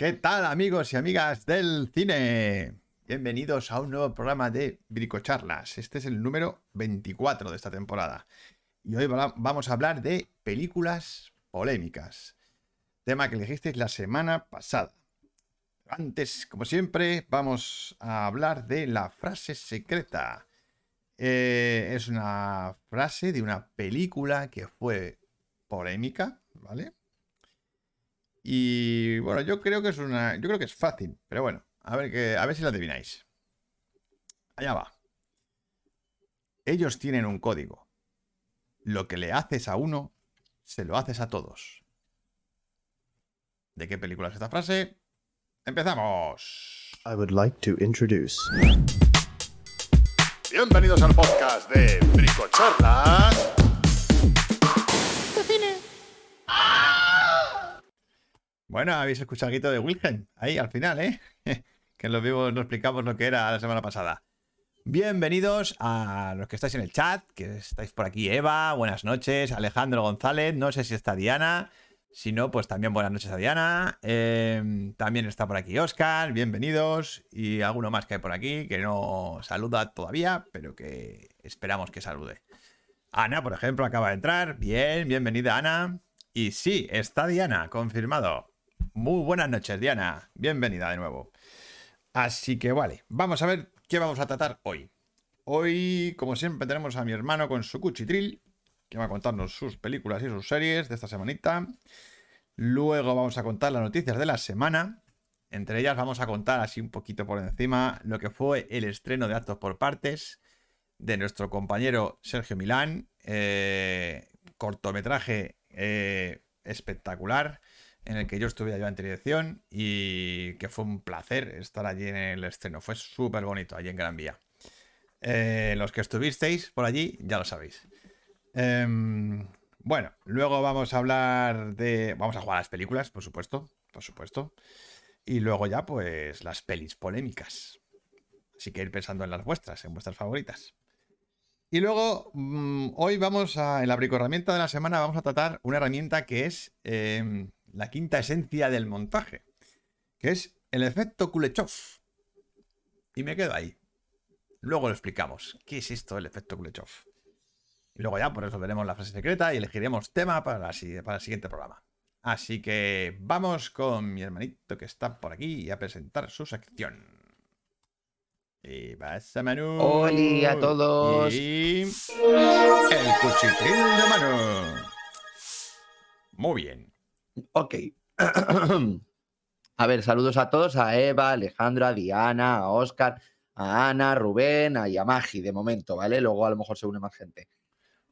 ¿Qué tal amigos y amigas del cine? Bienvenidos a un nuevo programa de Bricocharlas. Este es el número 24 de esta temporada. Y hoy vamos a hablar de películas polémicas. Tema que elegisteis la semana pasada. Antes, como siempre, vamos a hablar de la frase secreta. Eh, es una frase de una película que fue polémica, ¿vale? Y bueno, yo creo que es una. Yo creo que es fácil, pero bueno, a ver, que, a ver si lo adivináis. Allá va. Ellos tienen un código. Lo que le haces a uno, se lo haces a todos. ¿De qué película es esta frase? ¡Empezamos! I would like to introduce. Bienvenidos al podcast de Bricochorlas. Bueno, habéis escuchado el grito de Wilhelm ahí al final, ¿eh? que los vivos no explicamos lo que era la semana pasada. Bienvenidos a los que estáis en el chat, que estáis por aquí Eva, buenas noches, Alejandro González, no sé si está Diana, si no, pues también buenas noches a Diana, em, también está por aquí Oscar, bienvenidos, y alguno más que hay por aquí que no saluda todavía, pero que esperamos que salude. Ana, por ejemplo, acaba de entrar, bien, bienvenida Ana, y sí, está Diana, confirmado. Muy buenas noches, Diana. Bienvenida de nuevo. Así que vale, vamos a ver qué vamos a tratar hoy. Hoy, como siempre, tenemos a mi hermano con su cuchitril, que va a contarnos sus películas y sus series de esta semanita. Luego vamos a contar las noticias de la semana. Entre ellas vamos a contar así un poquito por encima lo que fue el estreno de Actos por Partes de nuestro compañero Sergio Milán. Eh, cortometraje eh, espectacular en el que yo estuve yo en dirección y que fue un placer estar allí en el estreno. Fue súper bonito allí en Gran Vía. Eh, los que estuvisteis por allí ya lo sabéis. Em, bueno, luego vamos a hablar de... Vamos a jugar a las películas, por supuesto, por supuesto. Y luego ya, pues, las pelis polémicas. Así que ir pensando en las vuestras, en vuestras favoritas. Y luego, mm, hoy vamos a, en la herramienta de la semana, vamos a tratar una herramienta que es em, la quinta esencia del montaje, que es el efecto Kulechov. Y me quedo ahí. Luego lo explicamos. ¿Qué es esto del efecto Kulechov? Y luego ya, por eso veremos la frase secreta y elegiremos tema para, para el siguiente programa. Así que vamos con mi hermanito que está por aquí a presentar su sección. Y a Manu. Hola a todos. Y el cuchitril de Manu. Muy bien. Ok. a ver, saludos a todos, a Eva, Alejandro, a Diana, a Oscar, a Ana, a Rubén, a Yamaji de momento, ¿vale? Luego a lo mejor se une más gente.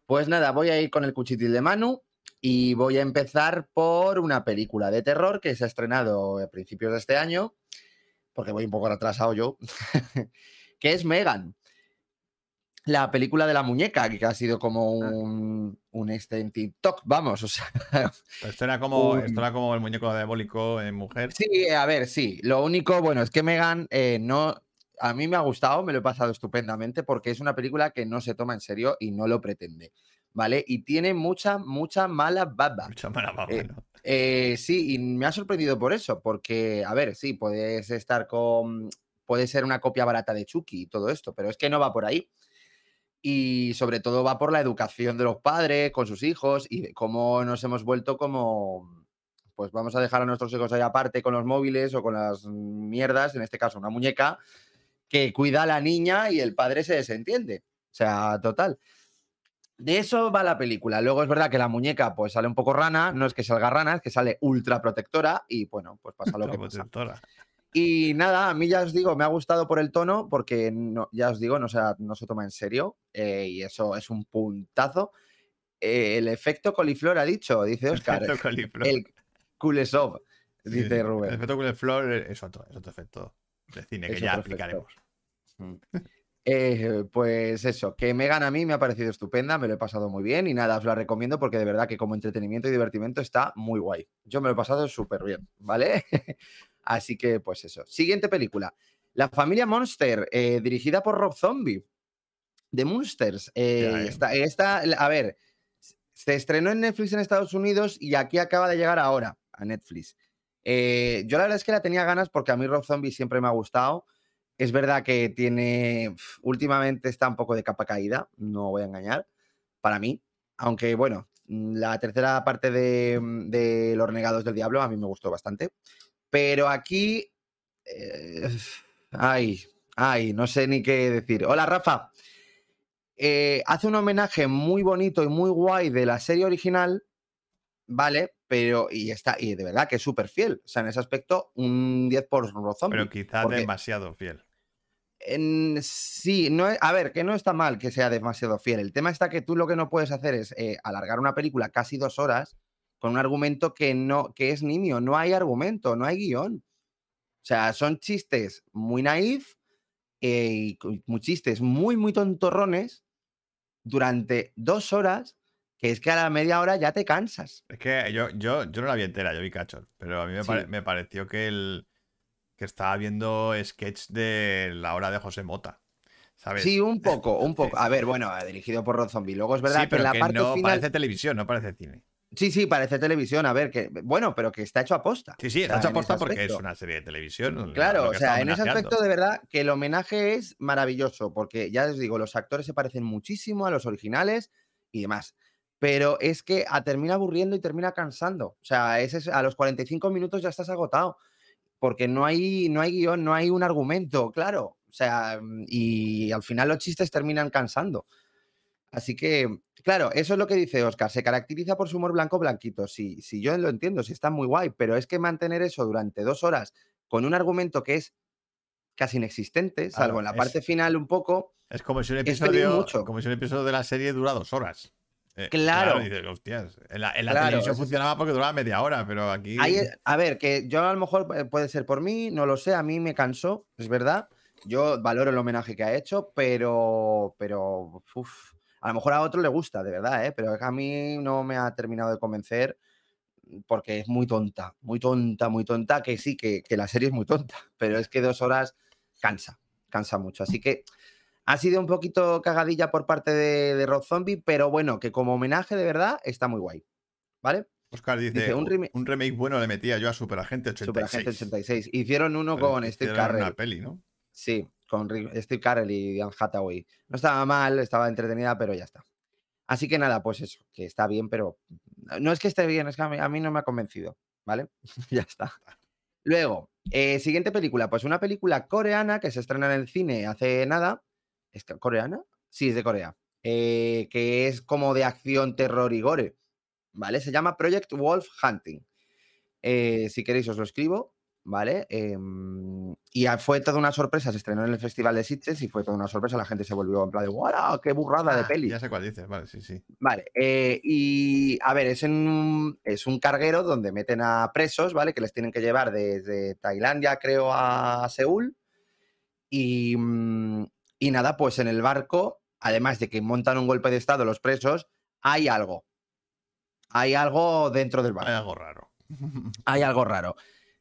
Pues nada, voy a ir con el cuchitil de Manu y voy a empezar por una película de terror que se ha estrenado a principios de este año, porque voy un poco retrasado yo, que es Megan la película de la muñeca, que ha sido como ah. un, un este en TikTok, vamos, o sea. Esto era como, esto era como el muñeco diabólico en mujer. Sí, a ver, sí. Lo único, bueno, es que Megan eh, no. A mí me ha gustado, me lo he pasado estupendamente, porque es una película que no se toma en serio y no lo pretende. ¿Vale? Y tiene mucha, mucha mala baba. Mucha mala baba, eh, eh, sí, y me ha sorprendido por eso, porque, a ver, sí, puedes estar con. Puede ser una copia barata de Chucky y todo esto, pero es que no va por ahí y sobre todo va por la educación de los padres con sus hijos y cómo nos hemos vuelto como, pues vamos a dejar a nuestros hijos ahí aparte con los móviles o con las mierdas, en este caso una muñeca, que cuida a la niña y el padre se desentiende. O sea, total. De eso va la película. Luego es verdad que la muñeca pues sale un poco rana, no es que salga rana, es que sale ultra protectora y bueno, pues pasa lo que pasa. Y nada, a mí ya os digo, me ha gustado por el tono, porque no, ya os digo, no se, no se toma en serio eh, y eso es un puntazo. Eh, el efecto coliflor ha dicho, dice Oscar. El, el Kulesov, dice Rubén. El efecto coliflor es otro, es otro efecto de cine que ya aplicaremos. Mm. Eh, pues eso, que Megan a mí me ha parecido estupenda, me lo he pasado muy bien y nada, os la recomiendo porque de verdad que como entretenimiento y divertimento está muy guay. Yo me lo he pasado súper bien, ¿vale? Así que, pues eso. Siguiente película. La familia Monster, eh, dirigida por Rob Zombie. The Monsters. Eh, esta, a ver, se estrenó en Netflix en Estados Unidos y aquí acaba de llegar ahora a Netflix. Eh, yo la verdad es que la tenía ganas porque a mí Rob Zombie siempre me ha gustado. Es verdad que tiene. Últimamente está un poco de capa caída, no voy a engañar, para mí. Aunque bueno, la tercera parte de, de Los Negados del Diablo a mí me gustó bastante. Pero aquí. eh, ay, ay, no sé ni qué decir. Hola, Rafa. Eh, hace un homenaje muy bonito y muy guay de la serie original, ¿vale? Pero, y está, y de verdad que es súper fiel. O sea, en ese aspecto, un 10 por Zombie. Pero quizá porque- demasiado fiel. en- sí, no es- a ver, que no está mal que sea demasiado fiel. El tema está que tú lo que no puedes hacer es eh, alargar una película casi dos horas con un argumento que no, que es nimio. No hay argumento, no hay guion. O sea, son chistes muy naif eh, y chistes muy, muy tontorrones durante dos horas, que es que a la media hora ya te cansas. Es que yo, yo, yo no la vi entera, yo vi cachos. Pero a mí me, pare- Sí. me pareció que el que estaba viendo sketch de la hora de José Mota. ¿Sabes? Sí, un poco, un poco. A ver, bueno, dirigido por Rob Zombie. Luego es verdad Sí, que pero en la que parte no final. parece televisión, no parece cine. Sí, sí, parece televisión. A ver, que bueno, pero que está hecho a posta. Sí, sí, O está sea, hecho en aposta ese porque es una serie de televisión. Claro, o sea, en ese aspecto de verdad que el homenaje es maravilloso, porque ya os digo, los actores se parecen muchísimo a los originales y demás. Pero es que a- termina aburriendo y termina cansando. O sea, ese es- a los 45 minutos ya estás agotado, porque no hay, no hay guion, no hay un argumento, claro. O sea, y al final los chistes terminan cansando. Así que, claro, eso es lo que dice Oscar. Se caracteriza por su humor blanco blanquito. Sí, sí, yo lo entiendo, sí está muy guay, pero es que mantener eso durante dos horas con un argumento que es casi inexistente, salvo Claro, en la es- parte final un poco. Es como si un episodio, mucho. como si un episodio de la serie dura dos horas. Eh, Claro. dices, hostias. En la, en la Claro, televisión es- funcionaba porque duraba media hora, pero aquí. A ver, que yo a lo mejor puede ser por mí, no lo sé, a mí me cansó, es verdad. Yo valoro el homenaje que ha hecho, pero, pero, uf, a lo mejor a otro le gusta, de verdad, ¿eh? pero a mí no me ha terminado de convencer porque es muy tonta, muy tonta, muy tonta, que sí, que, que la serie es muy tonta, pero es que dos horas cansa, cansa mucho. Así que ha sido un poquito cagadilla por parte de, de Rob Zombie, pero bueno, que como homenaje de verdad está muy guay, ¿vale? Oscar dice, dice, un remake bueno le metía yo a Superagente 86. Superagente 86. Hicieron uno Pero con Steve hicieron Carell. una peli, ¿no? Sí, con Steve Carell y Anne Hathaway. No estaba mal, estaba entretenida, pero ya está. Así que nada, pues eso, que está bien, pero no es que esté bien, es que a mí, no me ha convencido, ¿vale? ya está. Luego, eh, siguiente película, pues una película coreana que se estrena en el cine hace nada. ¿Es coreana? Sí, es de Corea. eh, que es como de acción, terror y gore, ¿vale? Se llama Project Wolf Hunting. Eh, si queréis os lo escribo, ¿vale? Em, y fue toda una sorpresa, se estrenó en el Festival de Sitges y fue toda una sorpresa, la gente se volvió en plan de ¡Wow! ¡Qué burrada de Ah, peli! Ya sé cuál dices, vale, sí, sí. Vale, eh, y a ver, es, en un, es un carguero donde meten a presos, ¿vale? Que les tienen que llevar desde Tailandia, creo, a Seúl. Y, mm, y nada, pues en el barco, además de que montan un golpe de estado los presos, hay algo. Hay algo dentro del barco Hay algo raro. hay algo raro.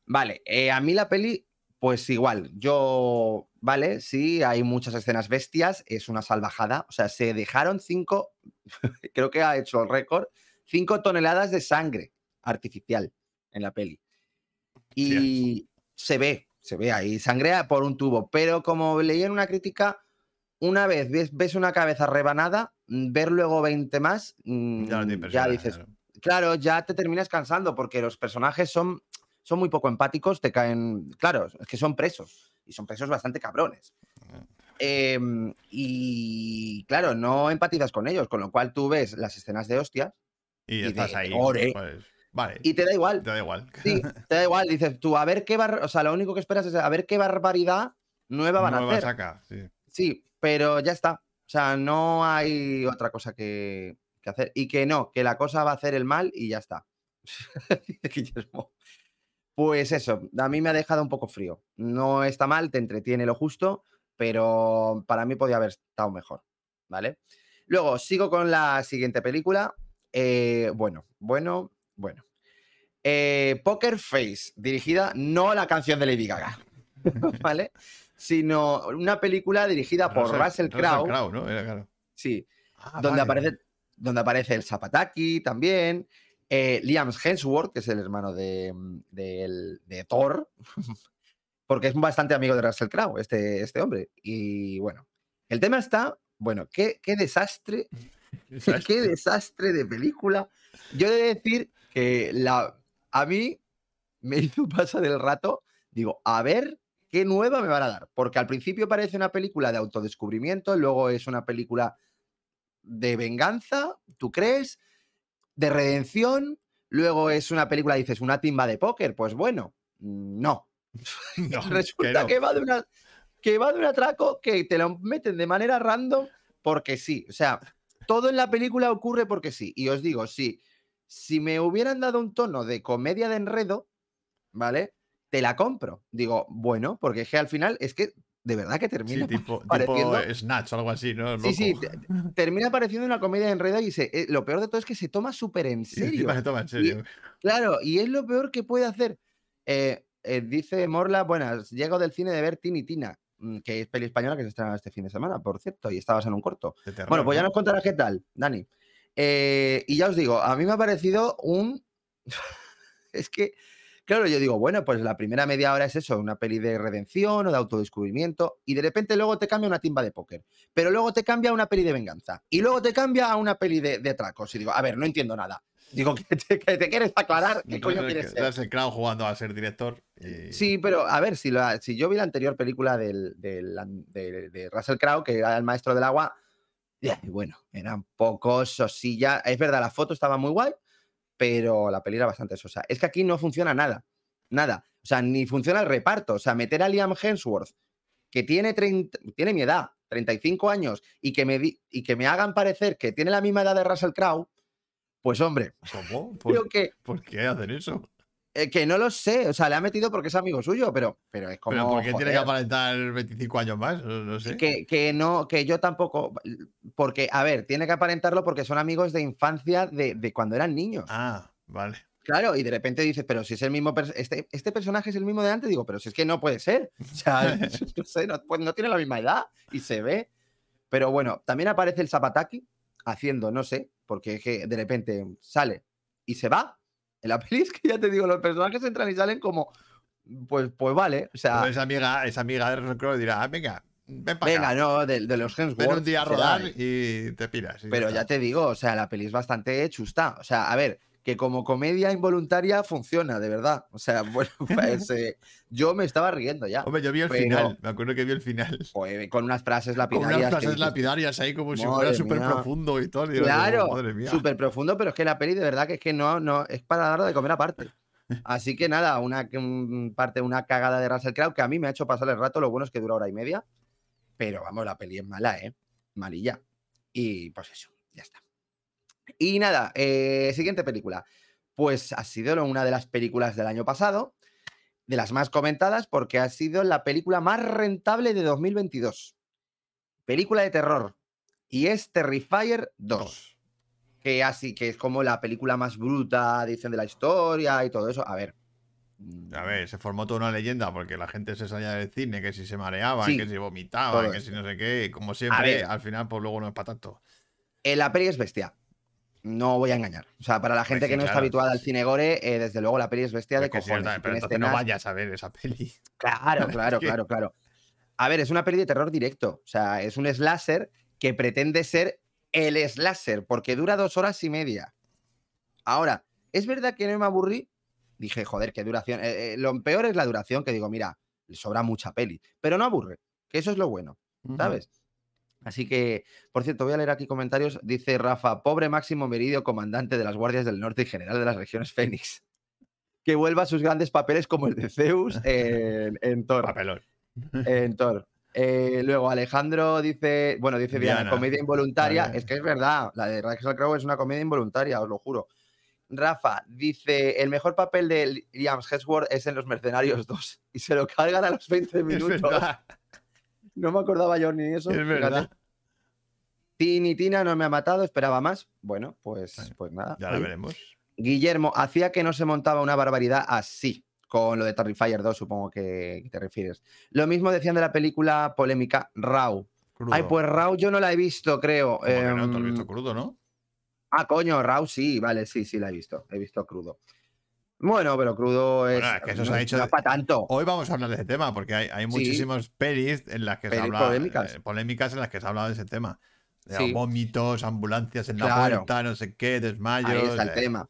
Vale, eh, a mí la peli, pues igual, yo, vale, sí, hay muchas escenas bestias, es una salvajada, o sea, se dejaron cinco, creo que ha hecho el récord, cinco toneladas de sangre artificial en la peli. Y se ve, se ve ahí, sangre por un tubo, pero como leí en una crítica, una vez ves, ves una cabeza rebanada, mm, ver luego 20 más, mm, Ya, dices, claro. claro, ya te terminas cansando porque los personajes son, son muy poco empáticos, te caen, claro, es que son presos y son presos bastante cabrones. Em, y claro, no empatizas con ellos, con lo cual tú ves las escenas de hostias Y y de estás ahí. Pues, vale. y te da igual. Te da igual. Sí, te da igual, dices tú, a ver qué bar... o sea, lo único que esperas es a ver qué barbaridad nueva van a Nueva hacer. saca, sí. Sí, pero ya está. O sea, no hay otra cosa que, que hacer. Y que no, que la cosa va a hacer el mal y ya está. Pues eso, a mí me ha dejado un poco frío. No está mal, te entretiene lo justo, pero para mí podía haber estado mejor. ¿Vale? Luego, sigo con la siguiente película. Eh, bueno, bueno, bueno. Eh, Poker Face, dirigida no a la canción de Lady Gaga, ¿vale? Sino una película dirigida por Russell, Crowe. ¿no? Era claro. Sí, Ah, donde, vale. aparece, donde aparece el Zapataki también. Eh, Liam Hemsworth, que es el hermano de, mm, de Thor, porque es bastante amigo de Russell Crowe, este, este hombre. Y bueno, el tema está, bueno, qué, qué desastre, qué desastre de película. Yo he de decir que la, a mí me hizo pasar el rato, digo, a ver qué nueva me van a dar, porque al principio parece una película de autodescubrimiento, luego es una película de venganza, ¿tú crees? De redención, luego es una película, dices, una timba de póker, pues bueno, mm, no. No, Resulta no. que, va de una, que va de un atraco que te lo meten de manera random porque sí. O sea, todo en la película ocurre porque sí. Y os digo, sí, si me hubieran dado un tono de comedia de enredo, ¿vale? Te la compro. Digo, bueno, porque es que al final es que de verdad que Sí, termina tipo, tipo pareciendo- Snatch o algo así, ¿no? Sí, sí, termina pareciendo una comedia de enredo y se, eh, lo peor de todo es que se toma súper en Y serio. se toma en serio. Claro, y es lo peor que puede hacer. Eh, eh, dice Morla, buenas, llego del cine de ver Tini Tina, mm, que es peli española que se estrena este fin de semana, por cierto, y estabas en un corto. terror, Bueno, pues ya ¿no? nos contarás qué tal, Dani. Eh, y ya os digo, a mí me ha parecido un... es que, claro, yo digo, bueno, pues la primera media hora es eso, una peli de redención o de autodescubrimiento, y de repente luego te cambia una timba de póker, pero luego te cambia a una peli de venganza, y luego te cambia a una peli de, de atracos, y digo, a ver, no entiendo nada. Digo, que te, que te quieres aclarar qué coño Entonces, quieres que ser. Russell Crowe jugando a ser director. y- Sí, pero a ver, si, la- si yo vi la anterior película del, de, de Russell Crowe, que era el maestro del agua, y bueno, era un poco sosilla. Es verdad, la foto estaba muy guay, pero la peli era bastante sosa. Es que aquí no funciona nada, nada. O sea, ni funciona el reparto. O sea, meter a Liam Hemsworth, que tiene, 30 tiene mi edad, 35 años, y que, me di- y que me hagan parecer que tiene la misma edad de Russell Crowe, pues hombre, ¿Cómo? creo ¿Por, que, por qué hacen eso? Eh, que no lo sé. O sea, le ha metido porque es amigo suyo, pero, pero es como. ¿Pero por qué tiene que aparentar 25 años más? No, no sé. Que, que no, que yo tampoco. Porque, a ver, tiene que aparentarlo porque son amigos de infancia de, de cuando eran niños. Ah, vale. Claro, y de repente dices, pero si es el mismo. Este, este personaje es el mismo de antes, digo, pero si es que no puede ser. O sea, no sé, no, pues no tiene la misma edad y se ve. Pero bueno, también aparece el Zapataki haciendo, no sé, porque es que de repente sale y se va. En la peli es que ya te digo, los personajes entran y salen como. Pues, pues vale. O sea, Pero esa amiga, esa amiga de dirá, "Ah, venga, ven para venga, acá. no, de, de los Hemsworth. Ven un día a rodar y te piras. y Pero ya está. te digo, o sea, la peli es bastante chusta. O sea, a ver, que como comedia involuntaria funciona, de verdad. O sea, bueno, pues eh, yo me estaba riendo ya. Hombre, yo vi el pero- final. Me acuerdo que vi el final. Pues, con unas frases Con lapidarias. unas que frases lapidarias ahí como si fuera súper profundo y todo. y Claro, súper profundo, pero es que la peli de verdad que es que no, no, es para darlo de comer aparte. Así que nada, una un- parte, una cagada de Russell Crowe que a mí me ha hecho pasar el rato, lo bueno es que dura hora y media, pero vamos, la peli es mala, ¿eh? Malilla. Y pues eso, ya está. Y nada, eh, siguiente película. Pues ha sido una de las películas del año pasado, de las más comentadas, porque ha sido la película más rentable de 2022. Película de terror. Y es Terrifier 2 Dos. que así que es como la película más bruta, dicen, de la historia y todo eso. A ver. A ver, se formó toda una leyenda porque la gente se salía del cine, que si se mareaban, Sí, que si vomitaban, que si no sé qué. y Como siempre, ver. al final, pues luego no es para tanto. eh, la peli es bestia. No voy a engañar. O sea, para la gente sí, que no está habituada al cine gore, eh, desde luego la peli es bestia de sí, cojones. pero entonces no vayas a ver esa peli. Claro, claro, claro, claro. A ver, es una peli de terror directo. O sea, es un slasher que pretende ser el slasher, porque dura dos horas y media. Ahora, es verdad que no me aburrí. Dije, joder, qué duración. Eh, eh, lo peor es la duración, que digo, mira, le sobra mucha peli. Pero no aburre, que eso es lo bueno, ¿sabes? Así que, por cierto, voy a leer aquí comentarios. Dice Rafa, pobre Máximo Meridio, comandante de las Guardias del Norte y general de las regiones Fénix. Que vuelva a sus grandes papeles como el de Zeus en, en Thor. Papelón. En Thor. Eh, luego Alejandro dice, bueno, dice Diana, Diana. comedia involuntaria. Es que es verdad, la de Russell Crowe es una comedia involuntaria, os lo juro. Rafa dice, el mejor papel de Liam Hemsworth es en Los Mercenarios 2 y se lo cargan a los 20 Es minutos. No me acordaba yo ni eso. es verdad. Tini Tina no me ha matado, esperaba más. Bueno, pues, Bueno, pues nada. Ya la oye. veremos. Guillermo, hacía que no se montaba una barbaridad así, con lo de Terrifier 2, supongo que te refieres. Lo mismo decían de la película polémica Raw. Crudo. Ay, pues Raw yo no la he visto, creo. ¿Cómo que no? ¿Tú has Em, visto crudo, no? Ah, coño, Raw sí, vale, sí, sí, la he visto. He visto crudo. Bueno, pero crudo es. Bueno, es que eso no, se ha dicho no para tanto. Hoy vamos a hablar de ese tema, porque hay, hay Sí. pelis en las que se habla. polémicas. eh, polémicas en las que se ha hablado de ese tema. De Sí. vómitos, ambulancias en la Claro. puerta, no sé qué, desmayos. Ahí está el eh, tema.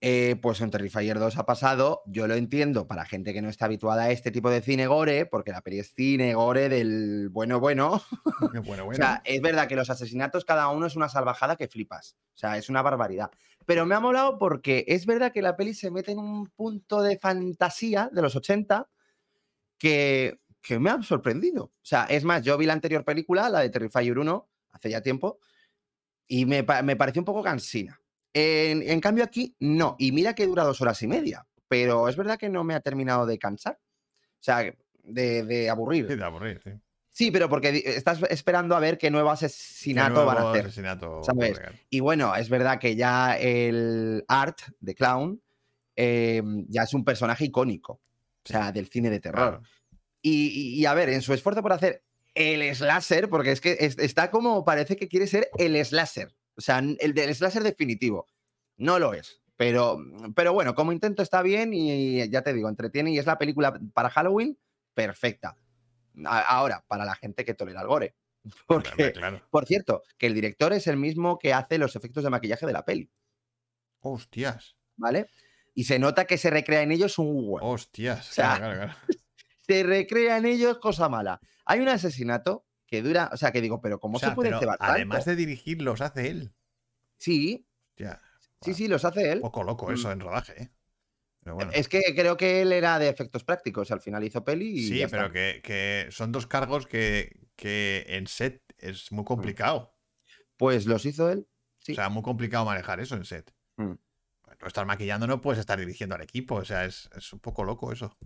Eh, pues en Terrifier 2 ha pasado, yo lo entiendo para gente que no está habituada a este tipo de cine gore, porque la peli es cine gore del bueno, bueno. O sea, es verdad que los asesinatos cada uno es una salvajada que flipas. O sea, es una barbaridad. Pero me ha molado porque es verdad que la peli se mete en un punto de fantasía de los 80 que, que me ha sorprendido. O sea, es más, yo vi la anterior película, la de Terrifier 1, hace ya tiempo, y me, me pareció un poco cansina. En, en cambio aquí, no. Y mira que dura dos horas y media, pero es verdad que no me ha terminado de cansar. O sea, de, de aburrir. Sí, de aburrir, sí. Sí, pero porque estás esperando a ver qué nuevo Qué asesinato van a hacer. asesinato ¿sabes? Y bueno, es verdad que ya el Art de Clown eh, ya es un personaje icónico, o sea, del cine de terror. Claro. Y, y- y a ver, en su esfuerzo por hacer el slasher, porque es que es- está como parece que quiere ser el slasher, o sea, el del slasher definitivo. No lo es. Pero, pero bueno, como intento está bien y ya te digo, entretiene y es la película para Halloween perfecta. Ahora, para la gente que tolera el gore. Porque, claro. por cierto, que el director es el mismo que hace los efectos de maquillaje de la peli, Hostias. ¿vale? Y se nota que se recrea en ellos un huevo. Hostias. O sea, claro. Se recrea en ellos cosa mala. Hay un asesinato que dura, o sea, que digo, pero ¿cómo O sea, se puede cebar además tanto? de dirigirlos, hace él. Sí, sí, sí, los hace él. poco loco Mm. eso en rodaje, ¿eh? Pero bueno. Es que creo que él era de efectos prácticos. Al final hizo peli y. Sí, ya pero que, que son dos cargos que, que en set es Mm. muy complicado. Pues los hizo él. Sí. O sea, muy complicado manejar eso en set. Mm. No estar maquillando no puedes estar dirigiendo al equipo. O sea, es, es un poco loco eso.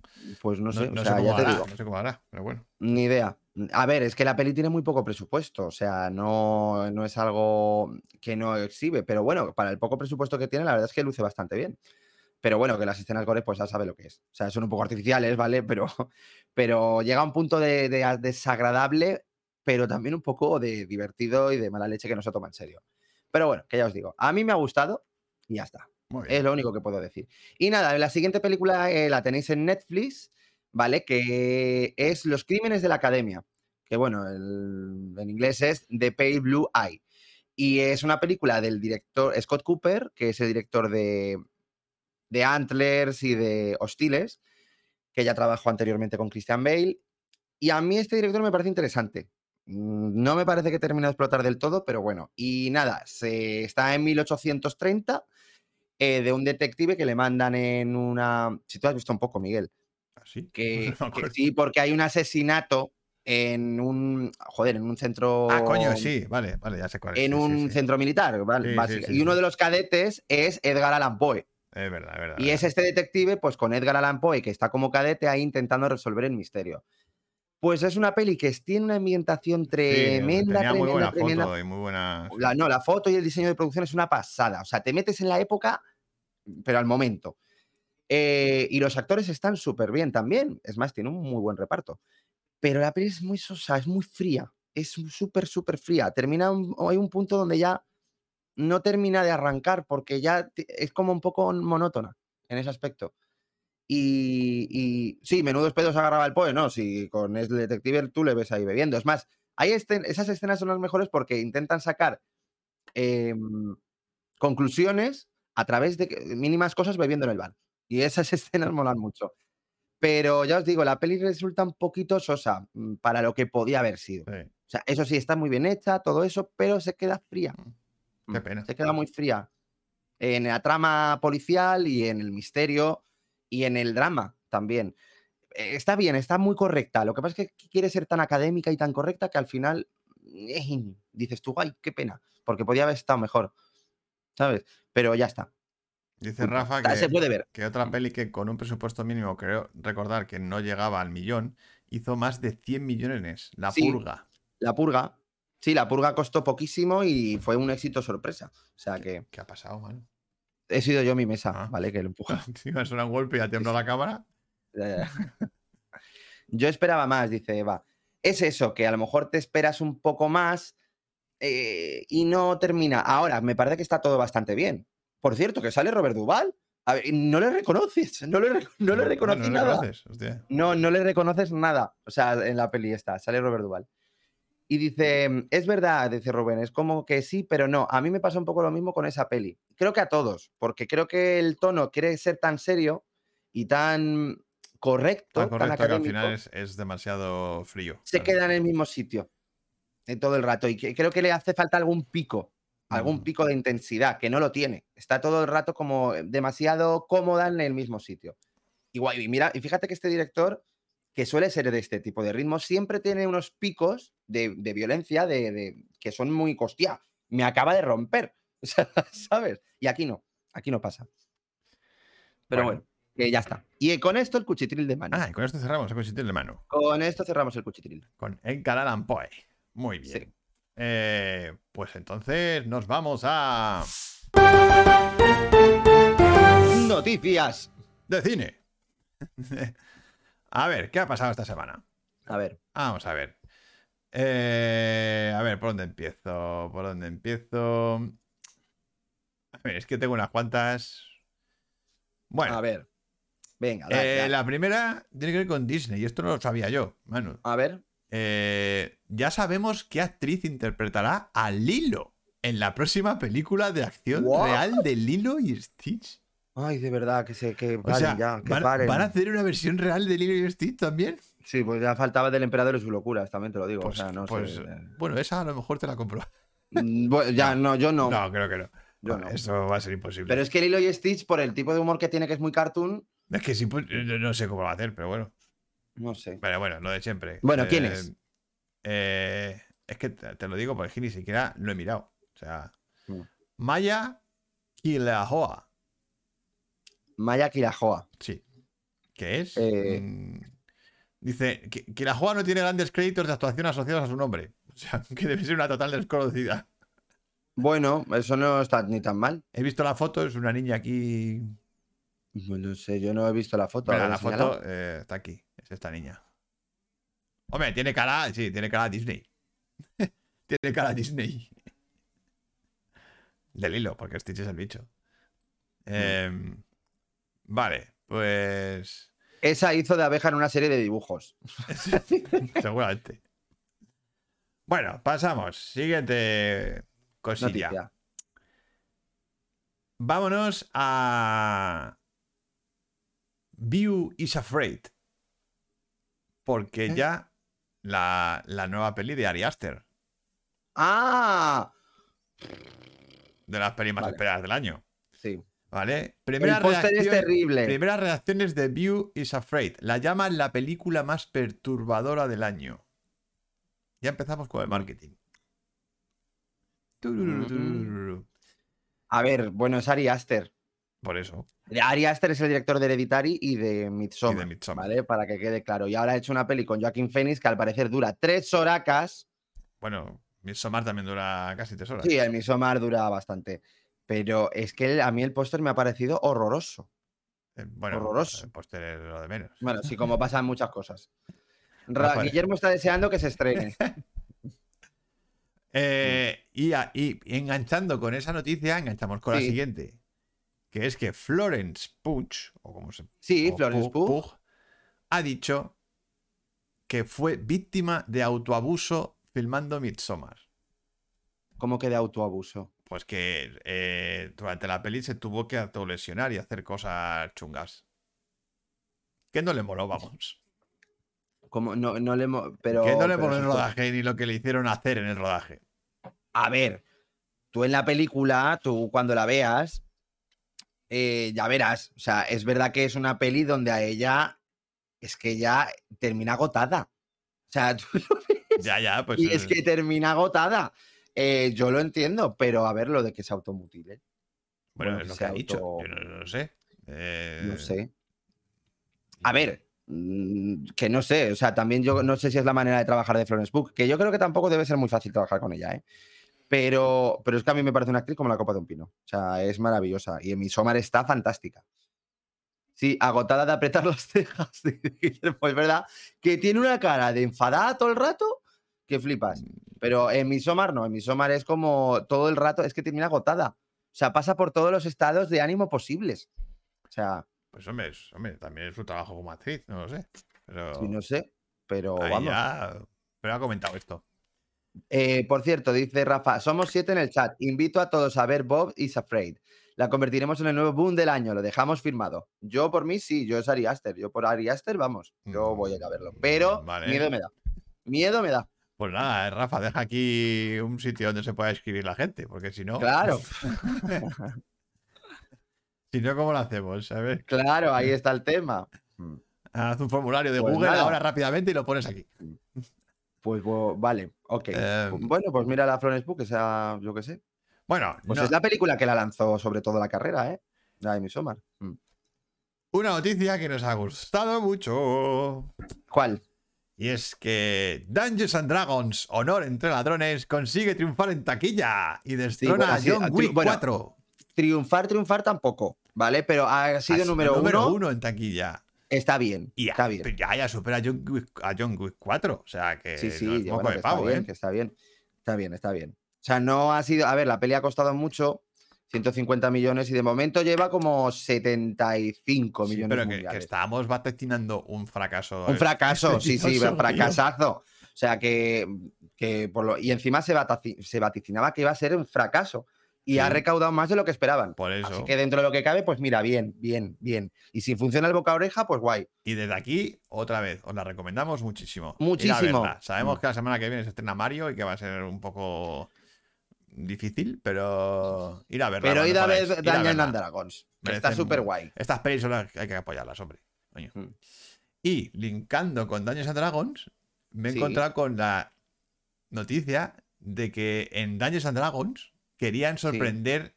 Pues no sé, no o sé cómo ya te hará, digo. no sé cómo hará, pero bueno. Ni idea. A ver, es que la peli tiene muy poco presupuesto, o sea, no, no es algo que no exhibe, pero bueno, para el poco presupuesto que tiene, la verdad es que luce bastante bien. Pero bueno, que las escenas gore, pues ya sabe lo que es. O sea, son un poco artificiales, ¿vale? Pero, pero llega a un punto de, desagradable, pero también un poco de divertido y de mala leche que no se toma en serio. Pero bueno, que ya os digo, a mí me ha gustado y ya está. Es lo único que puedo decir. Y nada, la siguiente película eh, la tenéis en Netflix, ¿vale? Que es Los Crímenes de la Academia. Que bueno, el- en inglés es The Pale Blue Eye. Y es una película del director Scott Cooper, que es el director de, de Antlers y de Hostiles, que ya trabajó anteriormente con Christian Bale. Y a mí este director me parece interesante. Mm, No me parece que termine de explotar del todo, pero bueno. Y nada, se, está en 1830 eh, de un detective que le mandan en una... Si tú has visto un poco, Miguel, ¿Así? que, No sí, porque hay un asesinato en un... Joder, en un centro... Ah, coño, sí, vale, vale, ya sé cuál es. En sí, sí, un sí. centro militar, ¿vale? Sí, sí, sí, y uno sí. de los cadetes es Edgar Allan Poe. Es verdad, es verdad. Y es este detective, pues con Edgar Allan Poe, que está como cadete ahí intentando resolver el misterio. Pues es una peli que tiene una ambientación Sí, tremenda, tenía muy buena tremenda. foto y muy buena. sí. La, no, la foto y el diseño de producción es una pasada. O sea, te metes en la época, pero al momento. Eh, y los actores están súper bien también. Es más, tiene un muy buen reparto. Pero la peli es muy sosa, es muy fría. Es súper, súper fría. Termina un- hay un punto donde ya no termina de arrancar porque ya es como un poco monótona en ese aspecto. Y, y sí, menudos pedos agarraba el Poe, ¿no? Si con el detective tú le ves ahí bebiendo. Es más, hay esas escenas son las mejores porque intentan sacar em, conclusiones a través de mínimas cosas bebiendo en el bar. Y esas escenas molan mucho. Pero ya os digo, la peli resulta un poquito sosa mm, para lo que podía haber sido. Sí. O sea, eso sí, está muy bien hecha, todo eso, pero se queda fría. Qué Mm, pena. Se queda muy fría. En la trama policial y en el misterio y en el drama también. Eh, Está bien, está muy correcta. Lo que pasa es que quiere ser tan académica y tan correcta que al final eh, dices tú, ay, qué pena, porque podía haber estado mejor. ¿Sabes? Pero ya está. Dice Rafa se que, puede ver. que otra peli que con un presupuesto mínimo, creo recordar que no llegaba al millón, hizo más de 100 millones. La Sí. purga. La purga. Sí, la purga costó poquísimo y fue un éxito sorpresa. O sea que ¿Qué ha pasado, mano? he sido yo mi mesa, Ah. ¿vale? Que lo empuja. Si me suena un golpe y ya tembló la cámara. Ya, ya, ya. Yo esperaba más, dice Eva. Es eso, que a lo mejor te esperas un poco más eh, y no termina. Ahora, me parece que está todo bastante bien. Por cierto, que sale Robert Duval. A ver, no le reconoces, no le, no le reconoces no nada. conoces, hostia. No, no le reconoces nada. O sea, en la peli está, sale Robert Duval. Y dice, es verdad, dice Rubén, es como que sí, pero no. A mí me pasa un poco lo mismo con esa peli. Creo que a todos, porque creo que el tono quiere ser tan serio y tan correcto, Tan tan, correcto que al académico, final es, es demasiado frío. se Claro. queda en el mismo sitio en todo el rato. Y que- creo que le hace falta algún pico, algún Mm. pico de intensidad, que no lo tiene. Está todo el rato como demasiado cómoda en el mismo sitio. Igual, y mira, y fíjate que este director, que suele ser de este tipo de ritmos, siempre tiene unos picos de, de violencia de, de- que son muy hostia, Me acaba de romper. ¿Sabes? Y aquí no, aquí no pasa. Pero Bueno. bueno, que ya está. Y con esto el cuchitril de mano. Ah, y con esto cerramos el consistir de mano. Con esto cerramos el cuchitril. Con Allan Poe. Muy bien. Sí. Eh, pues entonces nos vamos a. Noticias. de cine. a ver, ¿qué ha pasado esta semana? A ver. Vamos a ver. Eh, a ver, ¿por dónde empiezo? ¿Por dónde empiezo? A ver, es que tengo unas cuantas. Bueno, A ver. Venga, dale, eh, dale. la primera tiene que ver con Disney, y esto no lo sabía yo, Manu. A ver. Eh, ya sabemos qué actriz interpretará a Lilo en la próxima película de acción What? real de Lilo y Stitch. Ay, de verdad, que se que O paren sea, ya, que ¿van, paren. van a hacer una versión real de Lilo y Stitch también? Sí, pues ya faltaba del emperador y sus locuras, también te lo digo. Pues, o sea, no pues, sé. bueno, esa a lo mejor te la compro. Mm, bueno, ya, no, yo no. No, creo que no. yo No, no. Eso va a ser imposible. Pero es que Lilo y Stitch, por el tipo de humor que tiene, que es muy cartoon, Es que sí, pues, no sé cómo va a hacer, pero bueno. No sé. Pero bueno, lo de siempre. Bueno, ¿quién Eh, es? eh, es que te, te lo digo porque ni siquiera lo he mirado. O sea, Mm. Maya Kilahoa. Maya Kirajoa. Sí. ¿Qué es? Eh. Mm, Dice Joa no tiene grandes créditos de actuación asociados a su nombre. O sea, que debe ser una total desconocida. Bueno, eso no está ni tan mal. He visto la foto, es una niña aquí. No sé, yo no he visto la foto. Mira, la foto eh, está aquí. Es esta niña. Hombre, tiene cara. Sí, tiene cara Disney. tiene cara Disney. Del hilo, porque Stitch es el bicho. Em, vale, pues. Esa hizo de abeja en una serie de dibujos. Seguramente. Bueno, pasamos. Siguiente cosilla. Noticia. Vámonos a. View is Afraid. Porque ¿Eh? ya la, la nueva peli de Ari Aster, ¡Ah! de las pelis más Vale. esperadas del año. Sí. ¿Vale? Primeras, el póster es terrible. primeras reacciones de View is Afraid. La llaman la película más perturbadora del año. Ya empezamos con el marketing. Mm. A ver, bueno, es Ari Aster. Por eso. Ari Aster es el director de Hereditary y de Midsommar. Y de Midsommar. ¿Vale? Para que quede claro. Y ahora ha hecho una peli con Joaquin Phoenix que al parecer dura tres horacas. Bueno, Midsommar también dura casi tres horas. Sí, el Midsommar dura bastante. Pero es que el- a mí el póster me ha parecido horroroso. Eh, Bueno, horroroso. el póster es lo de menos. Bueno, sí, como pasan muchas cosas. Ra-. Guillermo está deseando que se estrene. Eh, y, a- y- y enganchando con esa noticia, enganchamos con la siguiente. Que es que Florence Pugh, o como se Sí, o Florence Pugh- ha dicho que fue víctima de autoabuso filmando Midsommar. ¿Cómo que de autoabuso? Pues que eh, durante la peli se tuvo que autolesionar y hacer cosas chungas. Que no le moló, vamos. Como no, no le pero, que no le moló el rodaje ni lo que le hicieron hacer en el rodaje. A ver, tú en la película, tú cuando la veas, eh, ya verás. O sea, es verdad que es una peli donde a ella es que ya termina agotada. O sea, tú lo ves Ya, ya, pues. y es eh, que termina agotada. Eh, yo lo entiendo, pero a ver lo de que se automutile. Bueno, bueno, es lo que ha dicho. Yo no, sé. Eh, No sé. A ver, mm, que no sé, o sea, también yo no sé si es la manera de trabajar de Florence Pugh, que yo creo que tampoco debe ser muy fácil trabajar con ella, ¿eh? Pero, pero es que a mí me parece una actriz como la copa de un pino. O sea, es maravillosa. Y en Midsommar está fantástica. Sí, agotada de apretar las cejas. Pues es verdad que tiene una cara de enfadada todo el rato que flipas. Pero en Midsommar no, en Midsommar es como todo el rato, es que termina agotada. O sea, pasa por todos los estados de ánimo posibles. O sea, Pues hombre, hombre, también es su trabajo como actriz, no lo sé. Pero sí, no sé, pero vamos. ya- Pero ha comentado esto. Eh, por cierto, dice Rafa, somos siete en el chat. Invito a todos a ver Bob is Afraid. La convertiremos en el nuevo boom del año, lo dejamos firmado. Yo por mí sí, yo es Ari Aster. Yo por Ari Aster, vamos, yo voy a ir a verlo. Pero Mm, Vale. miedo me da. Miedo me da. Pues nada, eh, Rafa, deja aquí un sitio donde se pueda escribir la gente, porque si no, Claro, si no, ¿cómo lo hacemos? Ver, claro, ahí está el tema. Mm. haz un formulario de Pues Google nada. ahora rápidamente y lo pones aquí. Pues bo- vale, ok. Eh, bueno, pues mira la Florence que sea, yo qué sé. Bueno, Pues no- es la película que la lanzó sobre todo la carrera, ¿eh? La de Midsommar. Mm. una noticia que nos ha gustado mucho. ¿Cuál? Y es que Dungeons and Dragons, Honor entre ladrones, consigue triunfar en taquilla y destrona bueno, a sí, John a tri- Wick bueno, 4. Triunfar, triunfar tampoco, ¿vale? Pero ha sido Ha número, número uno, uno en taquilla. Está bien, Y está ya, bien. ya, ya supera a John, Wick, a John Wick 4. O sea que Sí, sí, no es ya, moco bueno, de que está bien, que está bien. Está bien, está bien. O sea, no ha sido. A ver, la peli ha costado mucho, 150 millones, y de momento lleva como 75 Sí, millones pero que, estábamos vaticinando un fracaso. Un fracaso, sí, sí, tío. fracasazo. O sea que, que por lo, y encima se vaticinaba que iba a ser un fracaso. Y ha recaudado más de lo que esperaban. Por Así eso. que dentro de lo que cabe, pues mira, bien, bien, bien. Y si funciona el boca a oreja, pues guay. Y desde aquí, otra vez, os la recomendamos muchísimo. Ir Muchísimo. Sabemos Mm. que la semana que viene se estrena Mario y que va a ser un poco difícil, pero ir a verla. Pero id a ver ir Dungeons and Dragons. está súper guay. Estas pelis son las que hay que apoyarlas, hombre. Coño. Mm. Y linkando con Dungeons and Dragons, me he Sí. encontrado con la noticia de que en Dungeons and Dragons querían sorprender.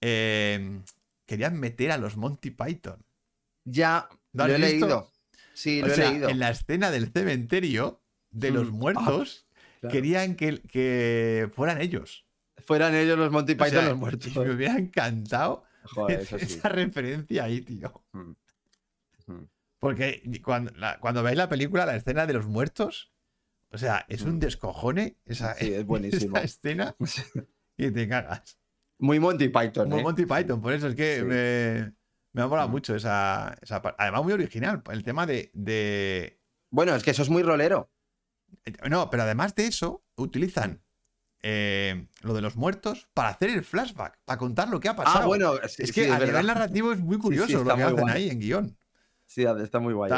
eh, querían meter a los Monty Python. Ya, ¿Lo he visto? leído. Sí, O lo he sea, leído. en la escena del cementerio de los Mm. muertos, Claro. querían que, que fueran ellos. Fueran ellos los Monty O Python sea, los muertos. me hubiera encantado Joder, eso sí. esa referencia ahí, tío. Mm. Mm. Porque cuando, la- cuando veis la película, la escena de los muertos, o sea, es un descojone esa, Sí, es buenísimo. esa escena y te cagas. Muy Monty Python, Como ¿eh? Monty Python, por eso es que Sí. me, me ha molado mucho esa, esa parte. Además, muy original. El tema de, de- Bueno, es que eso es muy rolero. No, pero además de eso, utilizan eh, lo de los muertos para hacer el flashback, para contar lo que ha pasado. Ah, bueno, sí, es sí, que a nivel narrativo es muy sí, curioso lo que muy hacen guay. ahí en guion. Sí, está muy guay.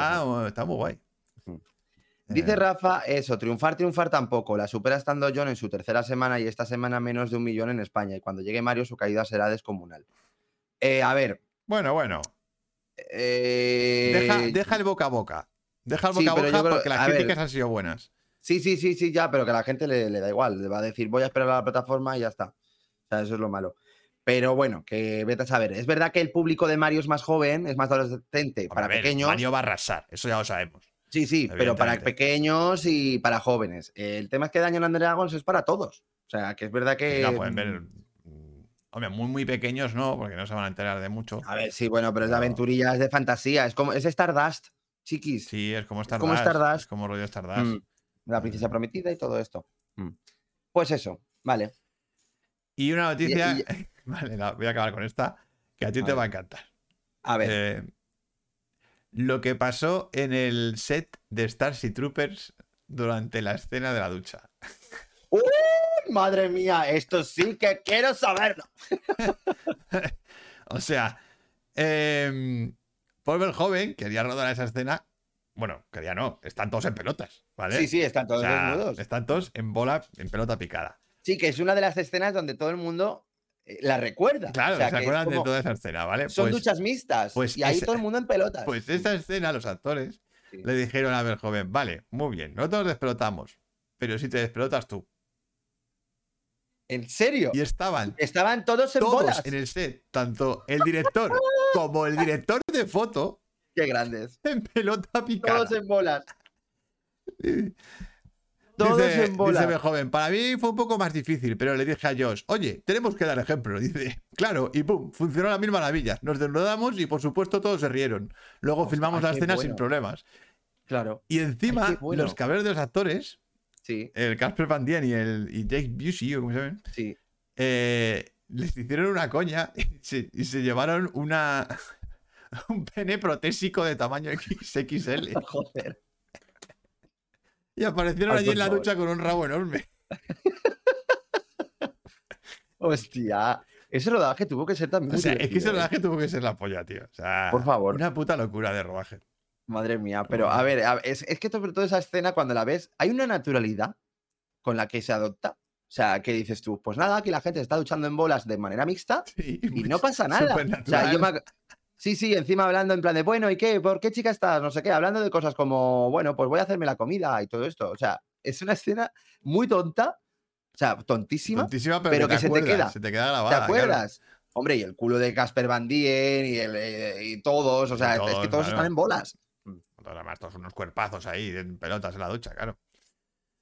está muy guay. Dice Eh, Rafa, eso, triunfar, triunfar tampoco. La supera estando John en su tercera semana y esta semana menos de un millón en España. Y cuando llegue Mario, su caída será descomunal. Eh, a ver. Bueno, bueno. eh, Deja, deja el boca a boca. Deja el sí, boca a boca creo- porque las ver. críticas han sido buenas. Sí, sí, sí, sí, ya, pero que a la gente le, le da igual. Le va a decir, voy a esperar a la plataforma y ya está. O sea, eso es lo malo. Pero bueno, que vete a saber. Es verdad que el público de Mario es más joven, es más adolescente Hombre, para ver, pequeños. Mario va a arrasar, eso ya lo sabemos. Sí, sí, pero para pequeños y para jóvenes. El tema es que Dungeons and Dragons es para todos. O sea, que es verdad que. La pueden ver. mm, Hombre, muy, muy pequeños no, porque no se van a enterar de mucho. A ver, sí, bueno, pero es de Pero- aventurilla, es de fantasía. Es como. Es Stardust, chiquis. Sí, es como Stardust. como Stardust. Es como rollo Stardust. Mm, La princesa prometida y todo esto. Mm. Pues eso, vale. Y una noticia. y- Vale, la- voy a acabar con esta, que a ti A te ver. va a encantar. A ver. Eh, lo que pasó en el set de Starship Troopers durante la escena de la ducha. ¡Uy, madre mía! Esto sí que quiero saberlo. O sea, eh, Paul Verhoeven quería rodar esa escena. Bueno, quería no, están todos en pelotas, ¿vale? Sí, sí, están O todos sea, desnudos. están todos en bola, en pelota picada. Sí, que es una de las escenas donde todo el mundo la recuerda. Claro, O sea, se acuerdan de toda esa escena, ¿vale? Son Pues- duchas mixtas. pues y ahí esa- todo el mundo en pelotas. Pues esa escena, los actores Sí. le dijeron a Verhoeven, vale, muy bien, nosotros despelotamos, pero si te despelotas tú. ¿En serio? Y estaban Estaban todos en todos bolas. en el set, tanto el director como el director de foto, Qué grandes. en pelota picada. Todos en bolas. Todos dice, en dice Verhoeven, para mí fue un poco más difícil, pero le dije a Josh, oye, tenemos que dar ejemplo. Dice, claro, y pum, funcionó a las mil maravillas. Nos desnudamos y por supuesto todos se rieron. Luego filmamos la qué escena sin problemas. Claro. Y encima, Ay, qué bueno. los cabreros de los actores. Sí, el Casper Van Dien y el y Jake Busey, o como se llaman, sí. eh, les hicieron una coña y se, y se llevaron una un pene protésico de tamaño XXL Joder. Y aparecieron Ay, allí en la favor. ducha con un rabo enorme. Hostia. Ese rodaje tuvo que ser también. O sea, es que ese ¿eh? rodaje tuvo que ser la polla, tío. O sea, Por favor. Una puta locura de rodaje. Madre mía, pero a ver, a ver, es, es que sobre todo esa escena cuando la ves, hay una naturalidad con la que se adopta. O sea, que dices tú, pues nada, aquí la gente se está duchando en bolas de manera mixta Sí, y no pasa nada. O sea, yo me Sí, sí, encima hablando en plan de, bueno, ¿y qué? ¿Por qué chica estás? No sé qué, hablando de cosas como, bueno, pues voy a hacerme la comida y todo esto. O sea, es una escena muy tonta, o sea, tontísima. Tontísima, pero, pero que, te se te queda. Se te queda ¿Te grabada. claro. acuerdas? Hombre, y el culo de Casper Van Dien y, el, eh, y todos, o sea, es todos, que todos claro. están en bolas. Además, todos unos cuerpazos ahí, en pelotas en la ducha, claro.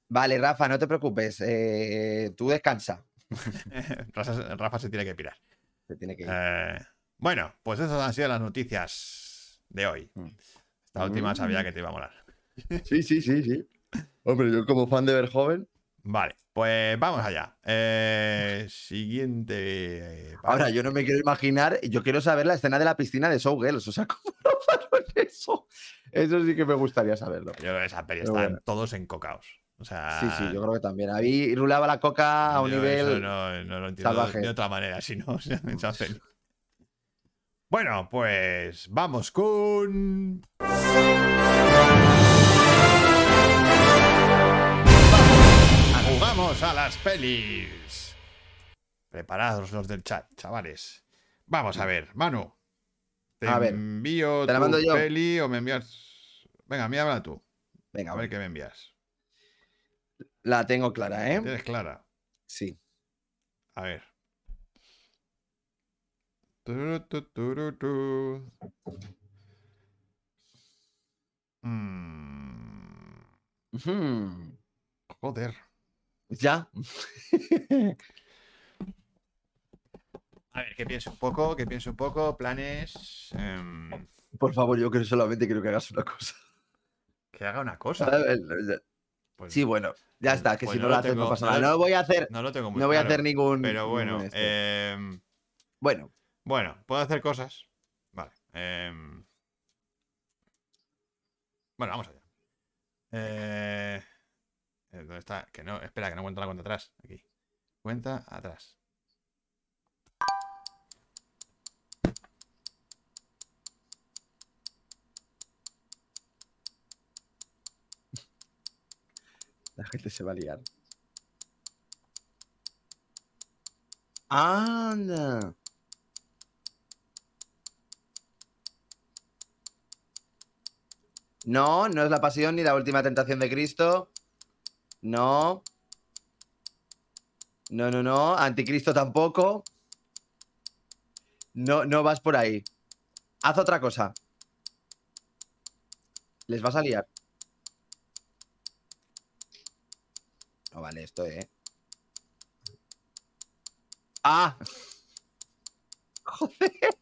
Vale, Rafa, no te preocupes, eh, tú descansa. Rafa, Rafa se tiene que pirar. Se tiene que ir. Eh, bueno, pues esas han sido las noticias de hoy. Mm. Esta última sabía Mm. que te iba a molar. Sí, sí, sí, sí. Hombre, yo como fan de Verjoven. Vale, pues vamos allá. Eh, siguiente. Ahora, yo no me quiero imaginar, yo quiero saber la escena de la piscina de Showgirls, o sea, ¿cómo rodaron eso? Eso sí que me gustaría saberlo. Yo creo que esa peli están bueno. todos encocaos. O sea. Sí, sí, yo creo que también. Ahí rulaba la coca a un nivel. no, no lo entiendo salvaje. de otra manera, si no, se se hacen. Bueno, pues vamos con. Jugamos a las pelis. Preparados los del chat, chavales. Vamos a ver, Manu. ¿Te A ver, envío ¿te la tu yo? peli o me envías? Venga, envíamela tú. Venga, A ver qué me envías. la tengo clara, ¿eh? ¿Tienes clara? Sí. A ver. Joder. Ya. A ver, que piense un poco, que piense un poco. Planes. em, Por favor, yo creo solamente quiero que hagas una cosa. que haga una cosa. Pues, Sí, bueno, ya pues- está, que pues si no no lo lo haces tengo- no pasa no nada. lo- No voy a hacer, no lo tengo muy no voy a hacer ningún. Pero bueno, ningún este. em, Bueno, bueno, puedo hacer cosas. Vale. em, bueno, vamos allá. Eh, eh, ¿Dónde está? Que no, espera, que no cuenta la cuenta atrás. Aquí. Cuenta atrás. la gente se va a liar. Anda. No, no es la pasión ni la última tentación de Cristo. No. No, no, no. Anticristo tampoco. No, no vas por ahí. Haz otra cosa. Les vas a liar. No vale esto, ¿eh? ¡Ah! Joder.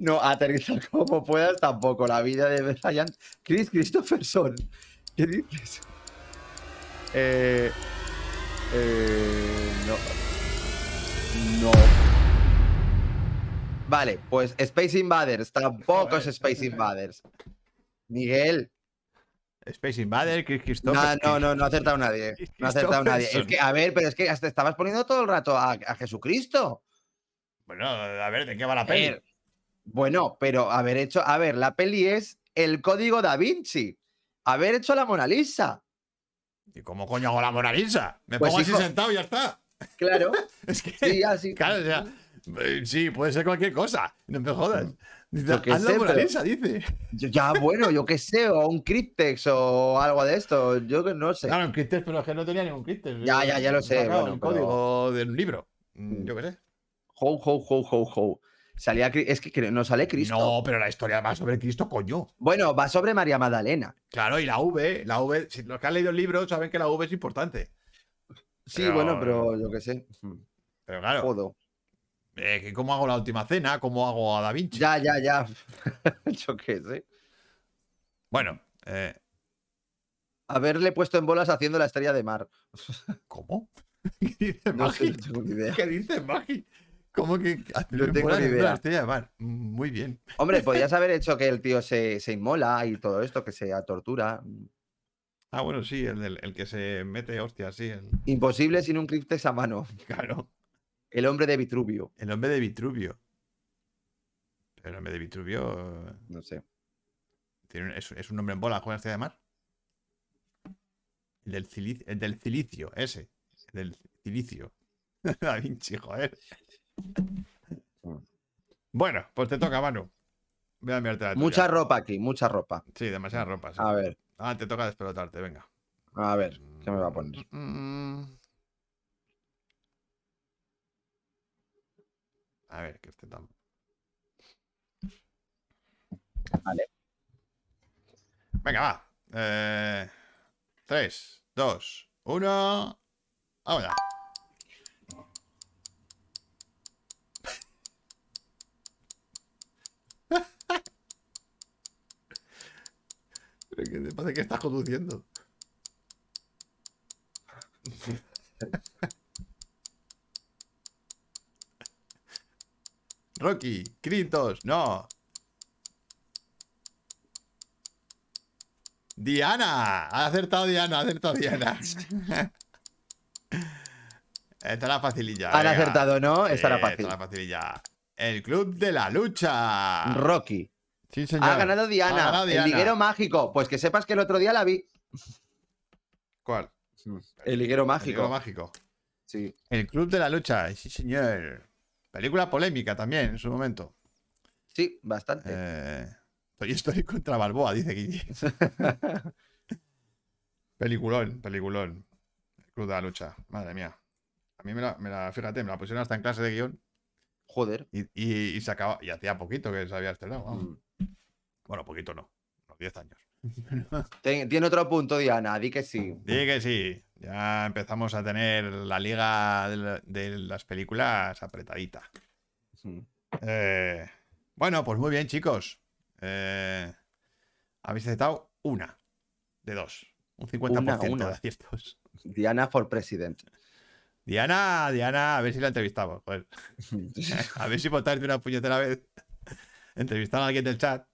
No, aterrizar como puedas tampoco. La vida de Brian. Chris Christopherson. ¿Qué dices? Eh, eh, no. No. Vale, pues Space Invaders. Tampoco es Space Invaders. Miguel. Space Invader, Chris Christopher. No, no, no, no ha acertado nadie. No ha acertado nadie. Es que, a ver, pero es que hasta estabas poniendo todo el rato a, a Jesucristo. Bueno, a ver, ¿de qué va la peli? Bueno, pero haber hecho, a ver, la peli es el código da Vinci. Haber hecho la Mona Lisa. ¿Y cómo coño hago la Mona Lisa? Me Pues, pongo así sentado y ya está. Claro. Es que, Sí, así. claro, o sea, eh, sí, puede ser cualquier cosa. No me jodas. Dice, Yo qué haz la Mona Lisa, dice. Yo- ya, bueno, yo qué sé, o un Cryptex o algo de esto. Yo que no sé. Claro, un Cryptex, pero es que no tenía ningún Cryptex. Ya, ya, ya lo sé, bueno, un pero- código de un libro. Mm, Yo qué sé. Ho, ho, ho, ho, ho. Salía, es que no sale Cristo. No, pero la historia va sobre Cristo, coño. Bueno, va sobre María Magdalena. Claro, y la V, la V, si los que han leído el libro saben que la V es importante. Sí, Pero- bueno, pero yo qué sé. Pero claro, Jodo. eh, ¿cómo hago la última cena? ¿Cómo hago a Da Vinci? Ya, ya, ya. yo qué sé. Bueno, eh, haberle puesto en bolas haciendo la estrella de mar. ¿Cómo? ¿Qué dice No sé. ¿Qué dice Magi? ¿Cómo que No tengo ni idea. la estrella de mar? Muy bien. Hombre, podías haber hecho que el tío se, se inmola y todo esto, que se tortura. Ah, bueno, sí, el, el que se mete hostia, sí. el- Imposible sin un críptex a mano. claro. El hombre de Vitruvio. El hombre de Vitruvio. El hombre de Vitruvio eh, No sé. tiene es, es un nombre en bola, ¿juega de mar? El del, cilicio, el del cilicio, ese. El del cilicio. Da Vinci, joder. Bueno, pues te toca, Manu. Voy a enviarte la. Mucha ropa aquí, mucha ropa. Sí, demasiada ropa. sí. A ver, Ah, te toca despelotarte, venga. a ver, ¿qué me va a poner? Mm. A ver, que este tan. Vale. Venga, va. Eh, 3, 2, 1. Vamos que te parece que estás conduciendo. Rocky, Kritos, no. Diana, ha acertado Diana, ha acertado Diana. Esta era facililla. Han venga. acertado, ¿no? Estará Sí, fácil. Esta era facililla. El club de la lucha. Rocky. Sí, señor. Ha ganado Diana. Ha ganado Diana. El liguero mágico. Pues que sepas que el otro día la vi. ¿Cuál? El liguero El mágico. libro mágico. Sí. El club de la lucha, sí, señor. Película polémica también en su momento. Sí, bastante. Eh, Toy Story contra Balboa, dice Guille. Peliculón, peliculón. El club de la lucha. Madre mía. A mí me la, me la- fíjate, me la pusieron hasta en clase de guion Joder. y, y, y se acaba, y hacía poquito que se había estrenado. vamos. Mm. Bueno, poquito no, unos 10 años. Ten- Tiene otro punto, Diana. Di que sí. Di que sí, ya empezamos a tener la liga de, la- de las películas apretadita. Eh, bueno, pues muy bien, chicos. Eh, habéis aceptado una de dos. Un 50% una. de aciertos. Diana for president. Diana, Diana, a ver si la entrevistamos. joder. A ver si por tarde una puñetera vez entrevistar a alguien del chat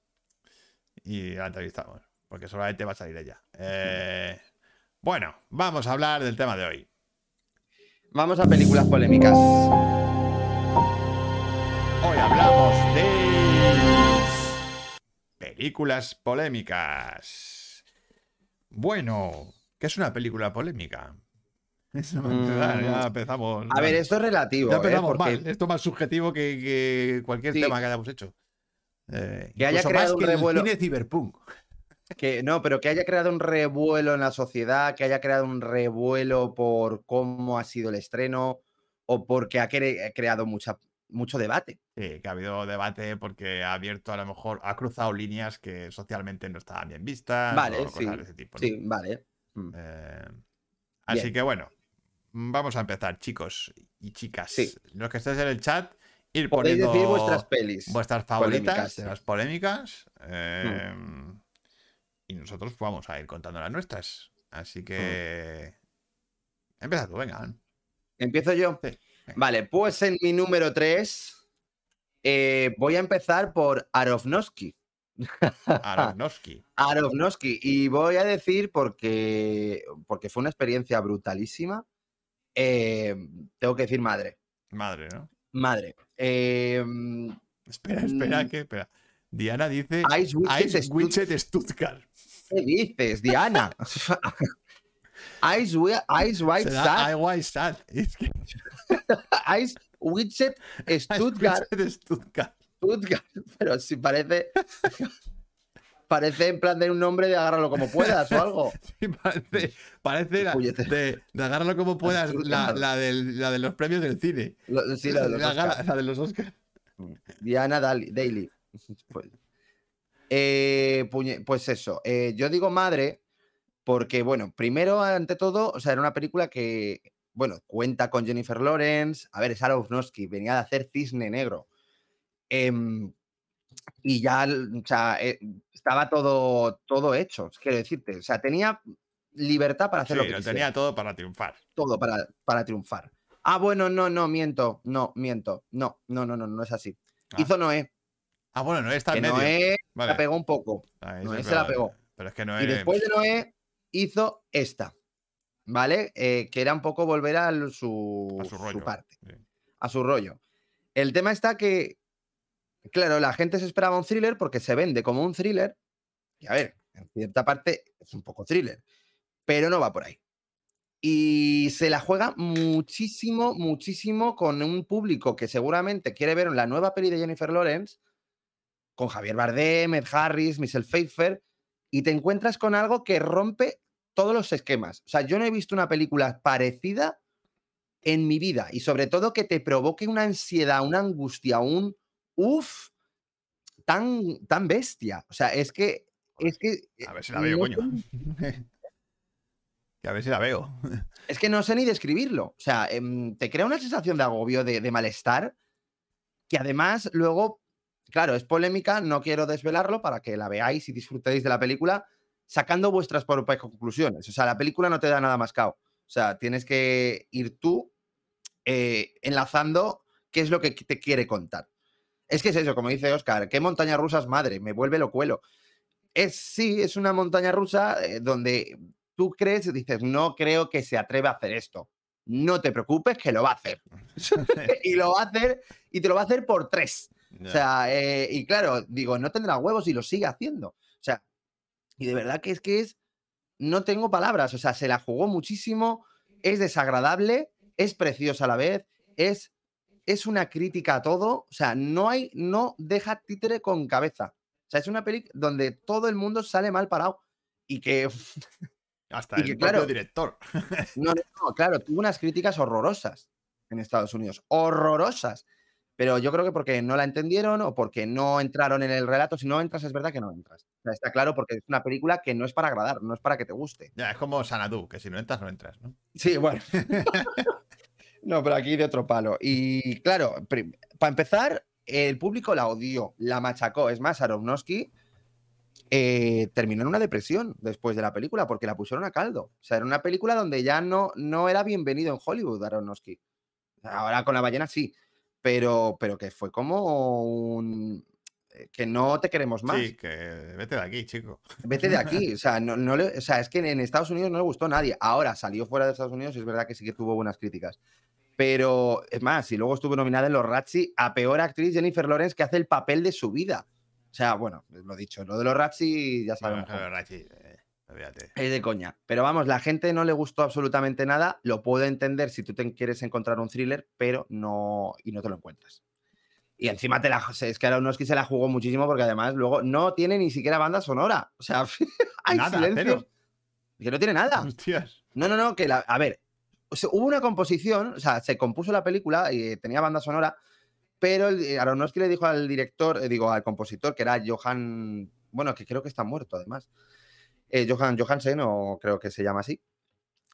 y la entrevistamos. Porque solamente va a salir ella. Eh, bueno, vamos a hablar del tema de hoy. Vamos a películas polémicas. Hoy hablamos de películas polémicas. Bueno, ¿qué es una película polémica? Eso Mm. ya empezamos. A ver, esto es relativo. ya ¿eh? empezamos Porque mal. Esto es más subjetivo que, que cualquier Sí. tema que hayamos hecho. Eh, Que haya creado más un que el revuelo. cine cyberpunk. que no, pero que haya creado un revuelo en la sociedad, que haya creado un revuelo por cómo ha sido el estreno o porque ha cre- creado mucha, mucho debate. Sí, que ha habido debate porque ha abierto a lo mejor, ha cruzado líneas que socialmente no estaban bien vistas. Vale, o cosas sí, de ese tipo. ¿no? Sí, vale. Mm. Eh, así que bueno, vamos a empezar, chicos y chicas. Sí. Los que estéis en el chat, ir Podéis poniendo decir vuestras pelis. vuestras favoritas polémicas. las polémicas. eh, Y nosotros vamos a ir contando las nuestras. Así que. Empieza tú, venga. ¿Empiezo yo? Sí. Vale, pues en mi número 3 voy a empezar por Aronofsky. Aronofsky. Aronofsky. Y voy a decir porque, porque fue una experiencia brutalísima. eh, tengo que decir madre. Madre, ¿no? Madre. Eh, Espera, espera, Mm. que espera. Diana dice Ice Ice Witchet Stuttgart. ¿Qué dices, Diana? Ice, Ice White Sat, I White Sat. Es que Ice Ice Witchet Stuttgart. Stuttgart. Pero si parece. Parece en plan de un nombre de agárralo como puedas o algo. Sí, parece, parece la, de, de agárralo como puedas, la, la, del- la de los premios del cine. Lo- sí, lo de los la, Oscar. gala- la de los Oscars. Diana Daily. Pues, eh, puñe- pues eso, eh, yo digo madre porque, bueno, primero, ante todo, o sea, era una película que, bueno, cuenta con Jennifer Lawrence, a ver, es Aronofsky, venía de hacer Cisne Negro. Em, y ya, o sea, eh, estaba todo, todo hecho, quiero decirte. O sea, tenía libertad para hacer Sí, lo que lo quisiera. tenía todo para triunfar. todo para, para triunfar. Ah, bueno, no, no, miento, no, miento, no, no, no, no, no es así. Ah. Hizo Noé, Ah, bueno, no está en medio. Noé Vale. la pegó un poco. Noé se la pegó. Pero es que no Y después de Noé hizo esta, ¿vale? Eh, que era un poco volver a su, a su rollo. parte, Sí. a su rollo. El tema está que, claro, la gente se esperaba un thriller porque se vende como un thriller. Y a ver, en cierta parte es un poco thriller, pero no va por ahí. Y se la juega muchísimo, muchísimo con un público que seguramente quiere ver la nueva peli de Jennifer Lawrence, con Javier Bardem, Ed Harris, Michelle Pfeiffer, y te encuentras con algo que rompe todos los esquemas. O sea, yo no he visto una película parecida en mi vida y sobre todo que te provoque una ansiedad, una angustia, un uff tan, tan bestia. O sea, es que es que A ver si la veo, no coño. que a ver si la veo. es que no sé ni describirlo. O sea, em, te crea una sensación de agobio, de, de malestar, que además luego, claro, es polémica, no quiero desvelarlo para que la veáis y disfrutéis de la película, sacando vuestras propias conclusiones. O sea, la película no te da nada más cao. O sea, tienes que ir tú eh, enlazando qué es lo que te quiere contar. Es que es eso, como dice Oscar, ¿qué montaña rusa es madre? Me vuelve lo cuelo. Es, sí, es una montaña rusa eh, donde tú crees y dices, no creo que se atreva a hacer esto. No te preocupes, que lo va a hacer. y lo va a hacer, y te lo va a hacer por tres. O sea, eh, y claro, digo, no tendrá huevos y lo sigue haciendo. O sea, y de verdad que es que es, no tengo palabras, o sea, se la jugó muchísimo, es desagradable, es preciosa a la vez, es, es una crítica a todo, o sea, no hay, no deja títere con cabeza. O sea, es una peli donde todo el mundo sale mal parado y que, Hasta y el que, propio claro, director. no, no, claro, tuvo unas críticas horrorosas en Estados Unidos, horrorosas. Pero yo creo que porque no la entendieron o porque no entraron en el relato. Si no entras, es verdad que no entras. O sea, está claro porque es una película que no es para agradar, no es para que te guste. Ya, es como Sanadu, que si no entras, no entras, ¿no? Sí, bueno. no, pero aquí de otro palo. Y claro, para empezar, el público la odió, la machacó. Es más, Aronofsky eh, terminó en una depresión después de la película porque la pusieron a caldo. O sea, era una película donde ya no, no era bienvenido en Hollywood Aronofsky. Ahora con la ballena sí, pero, pero que fue como un... eh, que no te queremos más. Sí, que vete de aquí, chico. Vete de aquí. O sea, no, no le- o sea, es que en Estados Unidos no le gustó a nadie. Ahora salió fuera de Estados Unidos y es verdad que sí que tuvo buenas críticas. Pero es más, y luego estuvo nominada en los Razzie a peor actriz Jennifer Lawrence que hace el papel de su vida. O sea, bueno, lo dicho, lo de los Razzie ya sabemos. Bueno, cómo. Rachi, eh, olvídate. Es de coña. Pero vamos, la gente no le gustó absolutamente nada. Lo puedo entender si tú te quieres encontrar un thriller, pero no. y no te lo encuentras. Y encima te la. Es que Aronofsky se la jugó muchísimo porque además luego no tiene ni siquiera banda sonora. O sea, hay Nada, silencios. cero. Que no tiene nada. Hostias. No, no, no, que la. A ver. O sea, hubo una composición, o sea, se compuso la película y tenía banda sonora, pero el, eh, Aronofsky le dijo al director, eh, digo, al compositor, que era Johan. Bueno, que creo que está muerto además. eh, Johan Johansen, o creo que se llama así,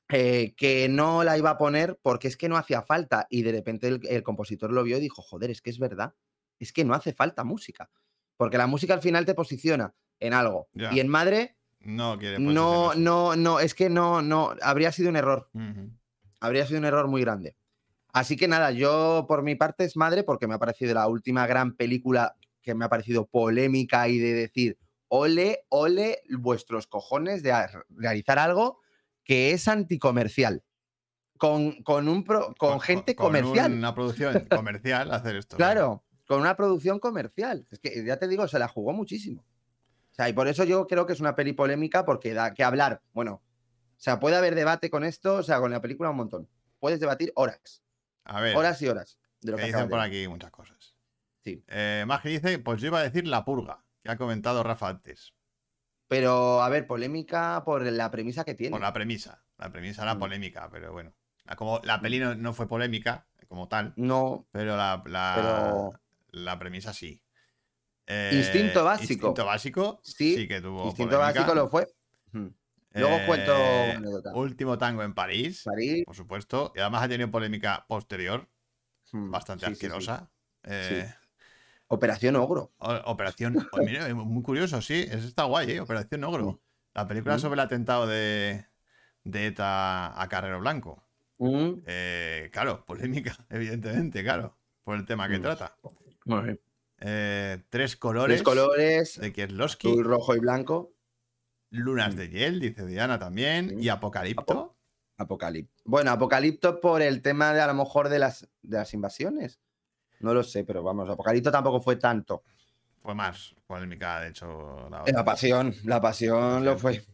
eh, que no la iba a poner porque es que no hacía falta. Y de repente el, el compositor lo vio y dijo, joder, es que es verdad, es que no hace falta música. Porque la música al final te posiciona en algo. Y en Madre, No quiere no, no, no, es que no, no, habría sido un error. Habría sido un error muy grande. Así que nada, yo por mi parte es Madre porque me ha parecido la última gran película que me ha parecido polémica y de decir, ole, ole vuestros cojones de realizar algo que es anticomercial. Con, con, un pro- con gente con comercial. Una producción comercial hacer esto. Claro, con una producción comercial. Es que ya te digo, se la jugó muchísimo. O sea, y por eso yo creo que es una peli polémica porque da que hablar. Bueno, sea, puede haber debate con esto, o sea, con la película un montón. Puedes debatir horas, A ver, horas y horas de lo que que dicen por de aquí muchas cosas. Sí. Eh, más que dice, pues yo iba a decir La Purga, que ha comentado Rafa antes. Pero, a ver, polémica por la premisa que tiene. Por la premisa. La premisa era Mm. polémica, pero bueno. La- Como la peli no, no fue polémica, como tal, No, pero la, la, Pero- la premisa sí. Eh, Instinto básico. Instinto básico Sí, sí, que tuvo. instinto polémica. básico lo fue. Mm. Luego cuento Eh, una anécdota. Último tango en París, París. por supuesto. Y además ha tenido polémica posterior, mm, bastante sí, sí, sí. asquerosa. Eh, Operación Ogro. o- Operación. oh, mira, muy curioso, sí. Eso está guay, ¿eh? Operación Ogro. Mm. La película Mm. sobre el atentado de, de ETA a Carrero Blanco. Mm, Eh, claro, polémica, evidentemente, claro, por el tema que Mm. trata. muy bien. Eh, tres colores Tres colores, de Kieslowski, azul, rojo y blanco. Lunas Mm. de hiel, dice Diana también, y Apocalipto. Apocalipto. Bueno, Apocalipto por el tema de a lo mejor de las, de las invasiones. No lo sé, pero vamos, Apocalipto tampoco fue tanto. Fue más polémica, de hecho. La, La pasión, la pasión lo fue.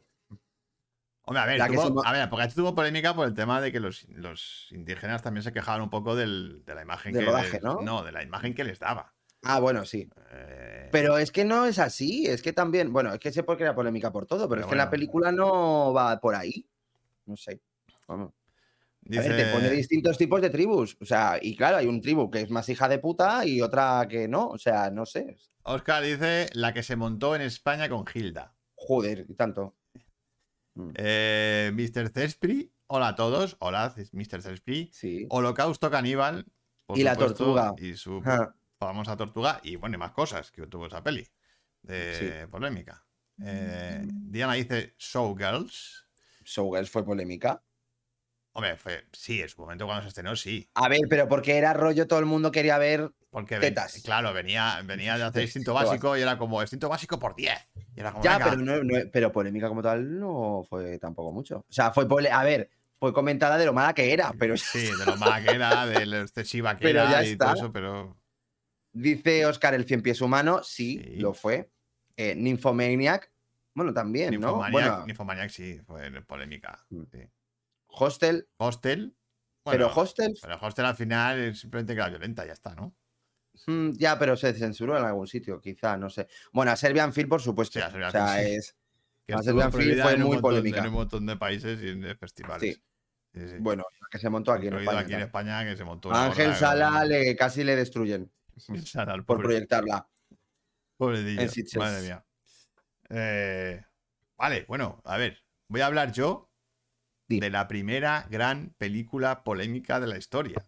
Hombre, a ver, tuvo, a ver, Apocalipto tuvo polémica por el tema de que los, los indígenas también se quejaban un poco del- de la imagen Del que rodaje, les- ¿no? No, de la imagen que les daba. Ah, bueno, sí. Eh, Pero es que no es así, es que también, bueno, es que sé por qué era polémica por todo, pero, Pero es que la bueno. película no va por ahí. No sé. Vamos. A dice, ver, te pone distintos tipos de tribus. O sea, y claro, hay un tribu que es más hija de puta y otra que no. O sea, no sé. Oscar dice la que se montó en España con Hilda. Joder, y tanto. Eh, Mr. Cespri, hola a todos. Hola, Mr. Cespri. Sí. Holocausto Caníbal. por Y la tortuga. Y su Ajá. famosa tortuga. Y bueno, y más cosas que tuvo esa peli. De polémica. Eh, Diana dice Showgirls. Showgirls fue polémica. Hombre, fue, sí, en su momento cuando se estrenó, sí. A ver, pero porque era rollo, todo el mundo quería ver. Porque ven- Tetas. claro, venía, venía de hacer instinto básico y era como instinto básico por 10. Y era como, Ya, pero, no, no- pero polémica como tal no fue tampoco mucho. O sea, fue A ver, fue comentada de lo mala que era, pero Sí, de lo mala que era, de lo excesiva que Pero era y todo eso, pero. Dice Oscar el cien pies humano, sí, Sí. lo fue. Eh, Nymphomaniac, bueno, también, ¿no? Nymphomaniac, Bueno, Nymphomaniac sí, fue polémica. Mm. sí. Hostel, Hostel. pero Hostel, Pero Hostel al final es simplemente que era violenta, ya está, ¿no? mm, ya, pero se censuró en algún sitio, quizá, no sé. Bueno, a Serbian Film, por supuesto. Sí, a Serbian o sea, Film, es. Que estuvo Serbian Film fue muy montón- polémica. En un montón de países y en festivales. Sí. Bueno, que se montó aquí en España. aquí en. España, que se montó. Ángel Sala le, casi le destruyen Por pobre- proyectarla. En Sitges. Madre mía. Eh, vale, bueno, a ver. Voy a hablar yo de la primera gran película polémica de la historia.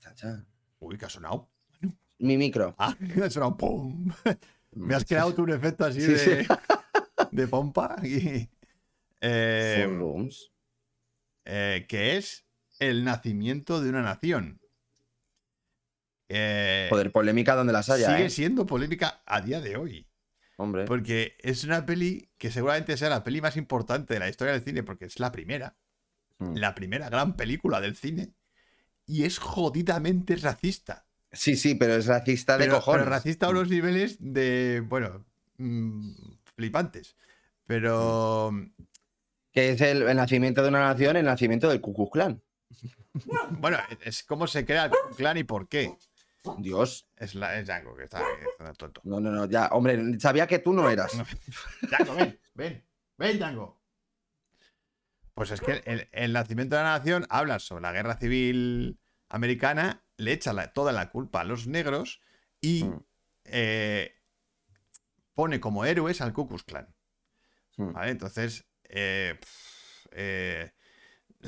Cha, cha. Uy, que ha sonado. Mi micro. Ah, ha sonado ¡pum! Me has creado tú un efecto así Sí, de, sí. de pompa. aquí. Eh, eh, que es el nacimiento de una nación. Eh, Joder, polémica donde las haya, sigue ¿eh? siendo polémica a día de hoy. Hombre. Porque es una peli que seguramente sea la peli más importante de la historia del cine, porque es la primera. Mm. La primera gran película del cine. Y es jodidamente racista. Sí, sí, pero es racista de Pero, cojones. pero racista a unos niveles de, bueno, mm, flipantes. Pero Que es el, el nacimiento de una nación, el nacimiento del Ku Klux Klan. bueno, es cómo se crea el Ku Klux Klan y por qué. Dios. Es, la, es Django, que está, está tonto. No, no, no, ya, hombre, sabía que tú no eras. Django, ven, ven, ven, Django. Pues es que el, el nacimiento de la nación habla sobre la guerra civil americana, le echa la- toda la culpa a los negros y Mm. eh, pone como héroes al Ku Klux Klan. Mm. ¿Vale? Entonces, eh, eh,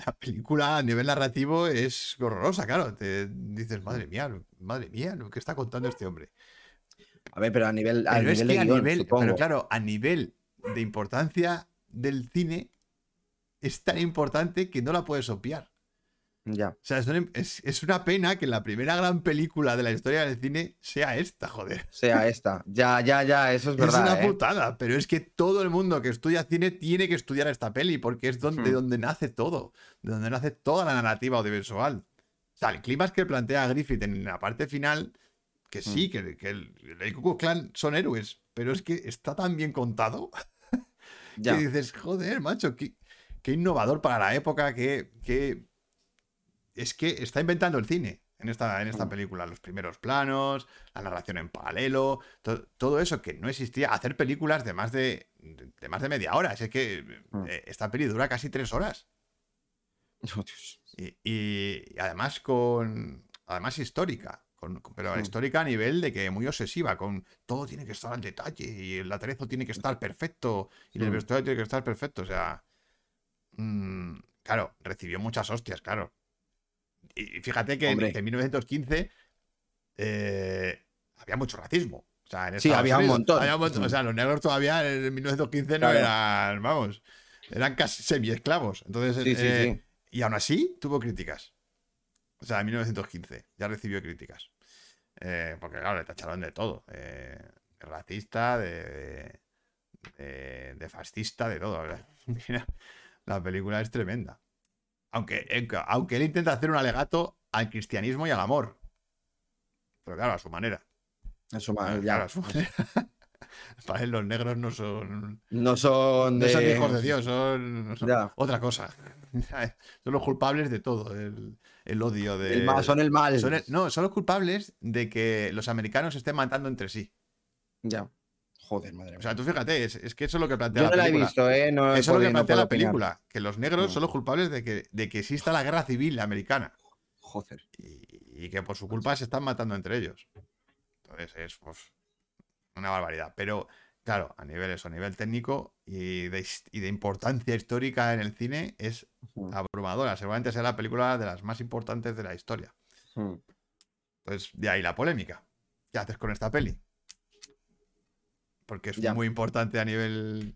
la película a nivel narrativo es horrorosa, claro. Te dices, madre mía, madre mía, lo que está contando este hombre. A ver, pero a nivel, a Pero es nivel que de a guion, nivel, supongo. pero claro, a nivel de importancia del cine, es tan importante que no la puedes obviar. Ya. O sea, es una, es- es una pena que la primera gran película de la historia del cine sea esta, joder. Sea esta. Ya, ya, ya, eso es Es verdad. una ¿eh? putada, pero es que todo el mundo que estudia cine tiene que estudiar esta peli porque es donde, Hmm. donde nace todo, de donde nace toda la narrativa audiovisual. O sea, el clima que plantea Griffith en la parte final, que sí, que, que el, el Ku Klan son héroes, pero es que está tan bien contado Ya. que dices, joder, macho, qué, qué innovador para la época, que, que es que está inventando el cine en esta, en esta Mm. película. Los primeros planos, la narración en paralelo, to- todo eso que no existía. Hacer películas de más de, de más de media hora. Es que Mm. eh, esta peli dura casi tres horas. Oh, Dios. Y, y además con. Además histórica. con- con- pero Mm. histórica a nivel de que muy obsesiva, con todo tiene que estar al detalle, y el atrezo tiene que estar perfecto, y el vestuario tiene que estar perfecto. O sea. claro, recibió muchas hostias, claro. Y fíjate que en, Hombre. en 1915 eh, había mucho racismo. O sea, en Sí, había un montón. había un montón. O sea, los negros todavía en 1915 no Claro. eran, vamos. eran casi semi-esclavos. Entonces, Sí, sí, eh, sí. y aún así tuvo críticas. O sea, en 1915 ya recibió críticas. Eh, porque, claro, le tacharon de todo. eh, de racista, de, de, de fascista, de todo. Mira, la película es tremenda. Aunque, eh, aunque él intenta hacer un alegato al cristianismo y al amor. Pero claro, a su manera. Eso más, Claro, ya. a su manera. Para él los negros no son, No son no de. son hijos de Dios, son, otra cosa. Son los culpables de todo, el, el odio de... El mal, son el mal. son el- no, son los culpables de que los americanos estén matando entre sí. Ya. Joder, madre mía. O sea, tú fíjate, es, es que eso es lo que plantea Yo no la la he visto, ¿eh? No eso es lo que plantea la opinar. película, que los negros No. son los culpables de que, de que exista la guerra civil americana Joder. y, y que por su culpa se están matando entre ellos. Entonces es pues, una barbaridad. Pero claro, a nivel eso, a nivel técnico y de, y de importancia histórica en el cine es Mm, abrumadora. Seguramente será la película de las más importantes de la historia. mm. Entonces, de ahí la polémica. ¿Qué haces con esta peli? Porque es Ya. muy importante a nivel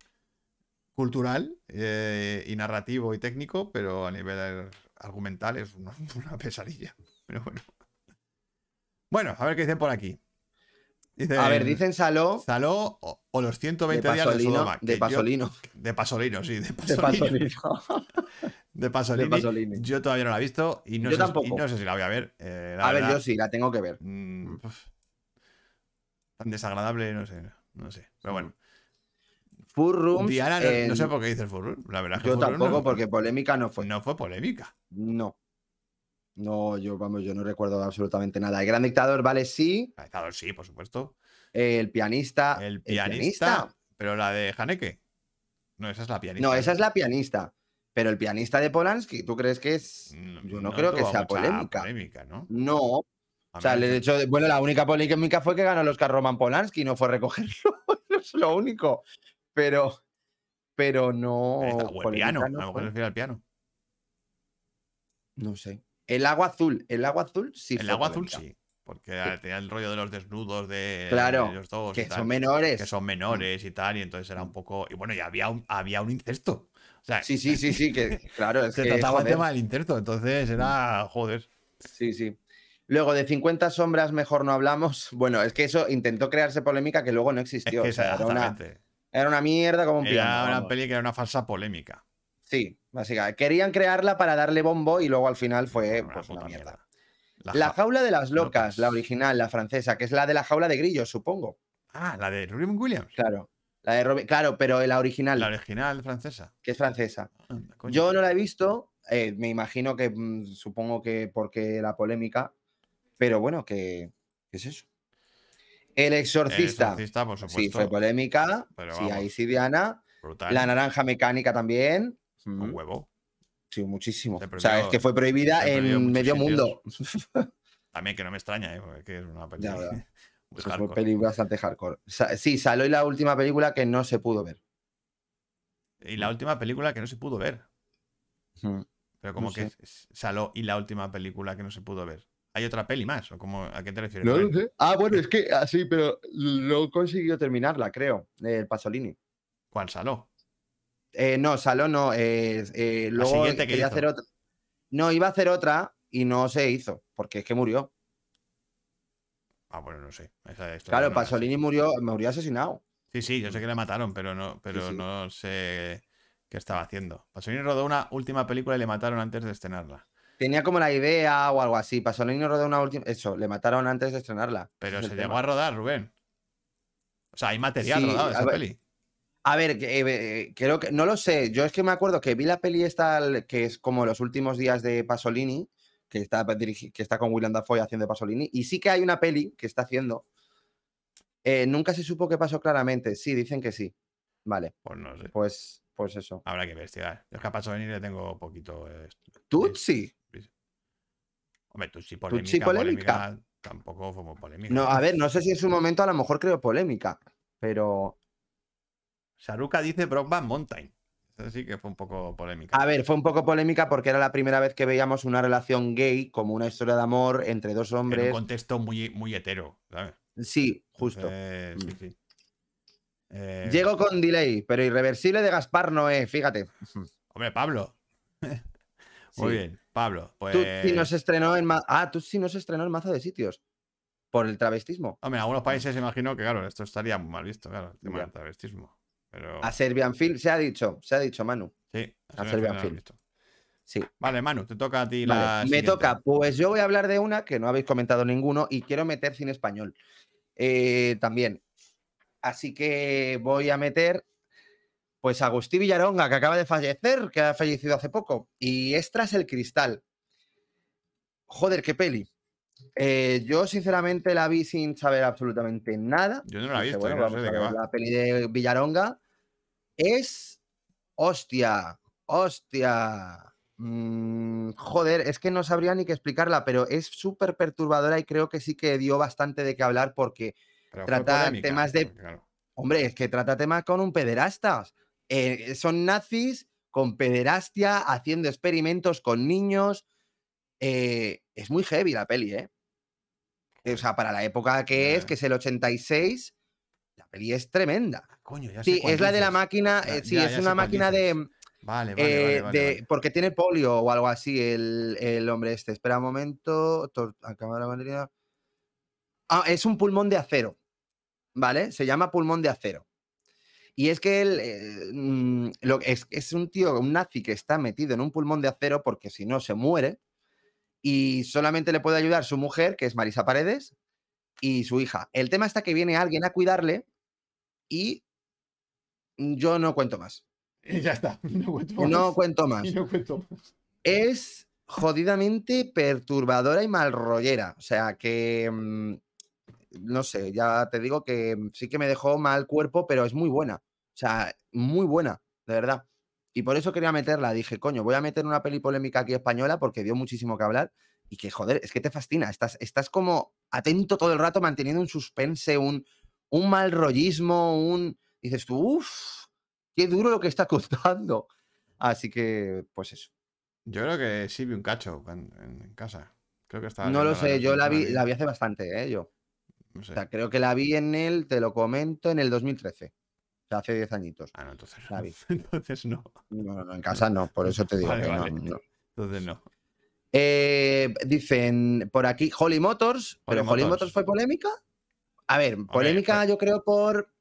cultural eh, y narrativo y técnico, pero a nivel argumental es una, una pesadilla. Pero bueno. Bueno, a ver qué dicen por aquí. Dicen, A ver, dicen Saló Saló o, o los de 120 días de Pasolino. Sodoma. De que yo- Pasolino. de Pasolino, sí, de De Pasolino. Pasolino. De Pasolini. De Pasolini. Yo todavía no la he visto y no, Yo sé, tampoco. y no sé si la voy a ver. eh, A ver, yo sí, la tengo que ver. Mm, tan desagradable, no sé. No sé. Pero bueno. Full Rooms. Diana, no, no sé por qué dice el Furroom. La verdad es que Yo Full tampoco, no, porque polémica no fue. no fue polémica. No. No, yo, vamos, yo no recuerdo absolutamente nada. El gran dictador, vale, sí. Ha estado, sí, por supuesto. El pianista. El pianista. Pero la de Haneke. No, esa es la pianista. No, esa es la pianista. Pero el pianista de Polanski, ¿tú crees que es.? Mm, Yo no, creo que sea polémica. polémica, ¿no? No. O sea, de hecho, bueno, la única polémica fue que ganó el Oscar Roman Polanski, no fue recogerlo. es lo único. Pero. Pero no. O el piano. no a lo mejor al piano. No sé. El agua azul. El agua azul sí el agua azul sí. Porque tenía el rollo de los desnudos de Claro, ellos dos. y Que tal. son menores. que son menores y tal, y entonces era un poco. Y bueno, y había un, había un incesto. O sea, Sí, sí, sí, sí, que claro, es se que, trataba el joder, tema del incesto, entonces era. Joder. Sí, sí. Luego, de 50 sombras mejor no hablamos. Bueno, es que eso intentó crearse polémica que luego no Es existió. que o sea, era, una, exactamente. era una mierda como un Era piano. una vamos. peli que era una falsa polémica. Sí, básicamente. Querían crearla para darle bombo y luego al final fue Una pues, una mierda. mierda. La La ja- jaula de las locas, locas. la original, la francesa, que es la de la jaula de grillos, supongo. Ah, la de Robin Williams. Claro. La de Robi- Claro, pero la original, La original francesa. que es francesa. Anda. Yo no la he visto, eh, me imagino que mm, supongo que porque la polémica, pero bueno, que ¿qué es eso? El El exorcista. Exorcista, por supuesto. Sí, fue polémica. pero sí, ahí sí, Diana. Brutal. La naranja mecánica también. Un huevo. Sí, muchísimo. O sea, es que fue prohibida en medio mundo. También que no me extraña, ¿eh? porque es una peli. Ya, Pues fue bastante hardcore. Sí, salió la última película que no se pudo ver. Y la última película que no se pudo ver. Pero como No que sé. Saló y la última película que no se pudo ver. ¿Hay otra peli más? ¿O cómo, a qué te refieres? No Rubén? sé. Ah, bueno, es que así, pero no consiguió terminarla, creo. El Pasolini. ¿Cuál Saló? Eh, no, Saló no. eh, eh, luego siguiente que quería hizo. hacer otra. No, iba a hacer otra y no se hizo, porque es que murió. Ah, bueno, no sé. Esa Claro, no. Pasolini murió, murió asesinado. Sí, sí, yo sé que le mataron, pero no, pero sí. no sé qué estaba haciendo. Pasolini rodó una última película y le mataron antes de estrenarla. Tenía como la idea o algo así. Pasolini rodó una última. Eso, le mataron antes de estrenarla. Pero es se llegó a rodar, Rubén. O sea, hay material Sí, rodado esa ver, peli. A ver, que, eh, creo que. No lo sé. Yo es que me acuerdo que vi la peli esta, que es como los últimos días de Pasolini, que está, dirigi- que está con William Dafoe haciendo Pasolini. Y sí que hay una peli que está haciendo. Eh, nunca se supo qué pasó claramente. Sí, dicen que sí. Vale, Pues no sé. pues, pues eso. Habrá que investigar. Yo es que a Pasolini le tengo poquito. eh. Hombre, tú sí polémica, polémica. polémica, Tampoco fue polémica. No, a ver, no sé si en su momento a lo mejor creo polémica, pero. Saruka dice Brockback Mountain. Esa sí que fue un poco polémica. A ver, fue un poco polémica porque era la primera vez que veíamos una relación gay como una historia de amor entre dos en un hombres. contexto muy, muy hetero, ¿sabes? Sí, justo. Sí, Mm. sí. Eh, Llego con delay, pero irreversible de Gaspar Noé, fíjate. Hombre, Pablo. Muy bien, Pablo. Pues. Tú sí no se estrenó en ma- Ah, tú sí no se estrenó en mazo de sitios. Por el travestismo. Hombre, en algunos países imagino que, claro, esto estaría muy mal visto, claro, el tema del travestismo. Pero. A Serbian Film, se ha dicho, se ha dicho, Manu. Sí, a eso Serbian Film. Sí. Vale, Manu, te toca a ti Vale, la. me siguiente. toca. Pues yo voy a hablar de una que no habéis comentado ninguno y quiero meter cine español eh, también. Así que voy a meter pues a Agustí Villaronga, que acaba de fallecer, que ha fallecido hace poco. Y es Tras el Cristal. Joder, qué peli. Eh, yo sinceramente la vi sin saber absolutamente nada. Yo no la he visto, no sé de qué va. La peli de Villaronga es. Hostia, hostia. Mm, joder, es que no sabría ni qué explicarla, pero es súper perturbadora y creo que sí que dio bastante de qué hablar porque, Pero trata polémica, temas de- claro, hombre, es que trata temas con un pederastas. Eh, son nazis con pederastia haciendo experimentos con niños. Eh, es muy heavy la peli, ¿eh? O sea, para la época que es, que es el 86, la peli es tremenda. Coño, ya sé Sí, es la de la máquina, Ya- eh, sí, ya- es ya una máquina de. Vale, vale, eh, vale, vale, de- vale. porque tiene polio o algo así el, el hombre este. Espera un momento. batería. Ah, es un pulmón de acero. ¿Vale? Se llama pulmón de acero. Y es que él eh, mm, lo, es, es un tío, un nazi que está metido en un pulmón de acero porque si no se muere. Y solamente le puede ayudar su mujer, que es Marisa Paredes, y su hija. El tema está que viene alguien a cuidarle y yo no cuento más. Y ya está. No cuento más. No cuento más. Y no cuento más. es jodidamente perturbadora y malrollera. O sea que, mm, no sé, ya te digo que sí que me dejó mal cuerpo, pero es muy buena. O sea, muy buena, de verdad. Y por eso quería meterla. Dije, coño, voy a meter una peli polémica aquí española porque dio muchísimo que hablar. Y que, joder, es que te fascina. Estás, estás como atento todo el rato, manteniendo un suspense, un, un mal rollismo, un. Dices tú, uff, qué duro lo que está contando. Así que, pues eso. Yo creo que sí vi un cacho en, casa. Creo que estaba. No lo sé, yo la vi, la vi hace bastante, ¿eh? Yo. No sé. O sea, creo que la vi en el, te lo comento, en el 2013. Sea, hace 10 añitos. Ah, no, entonces no. Entonces no. No, no, en casa no, por eso te digo Vale, que no, vale. no. Entonces no. Eh, dicen por aquí Holly Motors, pero Holly Holly Motors. Motors fue polémica. A ver, polémica pues- yo creo por...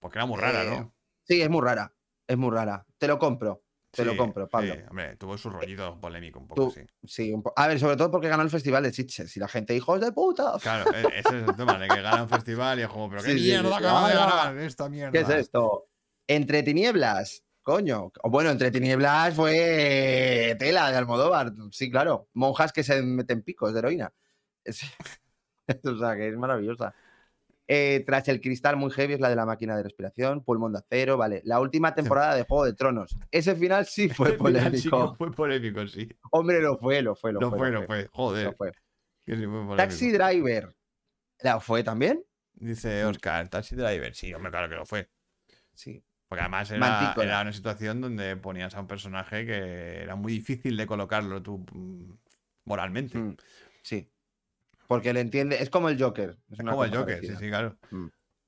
Porque era muy rara, Eh, ¿no? Sí, es muy rara, es muy rara. Te lo compro, te lo compro, Pablo. Sí, hombre, tuvo su rollito polémico un poco, Tú- sí. Sí, un po- A ver, sobre todo porque ganó el festival de Sitges y la gente, hijos de puta. Claro, e- ese es el tema, de que gana un festival y es como, pero qué Sí, mierda sí. acaba de ganar esta mierda. ¿Qué es esto? Entre tinieblas, coño. O Bueno, entre tinieblas fue tela de Almodóvar. Sí, claro. Monjas que se meten picos de heroína. Es- o sea, que es maravillosa. Eh, tras el cristal muy heavy es la de la máquina de respiración, pulmón de acero, vale. La última temporada de Juego de Tronos. Ese final sí fue final sí que polémico. fue polémico, sí. Hombre, lo fue, lo fue, lo, Lo fue. fue, lo fue. Joder, lo fue. que sí fue polémico. Taxi Driver. ¿La fue también? Dice Oscar, Taxi Driver. Sí, hombre, claro que lo fue. Sí. Porque además era una situación donde ponías a un personaje que era muy difícil de colocarlo tú mm, moralmente. Mm, Sí. Porque le entiende. Es como el Joker. Es Como el Joker, sí, parecida. sí, claro. Mm.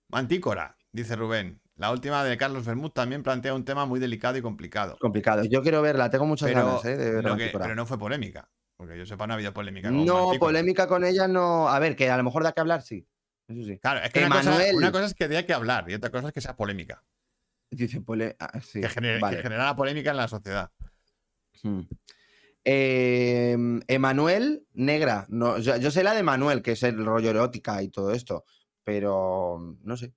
Mantícora, dice Rubén. La última de Carlos Bermud también plantea un tema muy delicado y complicado. complicado. Yo quiero verla, tengo muchas Pero, ganas ¿eh? de pero no fue polémica. Porque yo sepa, no ha habido polémica. con No, Mantícora. polémica con ella no. A ver, que a lo mejor da que hablar, sí. Eso sí. Claro, es que una cosa, Emanuel. una cosa es que dé que hablar y otra cosa es que sea polémica. Dice, pole... ah, sí, Que, genere, vale. que polémica en la sociedad. Mm. Eh, Emanuel Negra. No, yo, yo sé la de Manuel, que es el rollo erótica y todo esto. Pero no sé.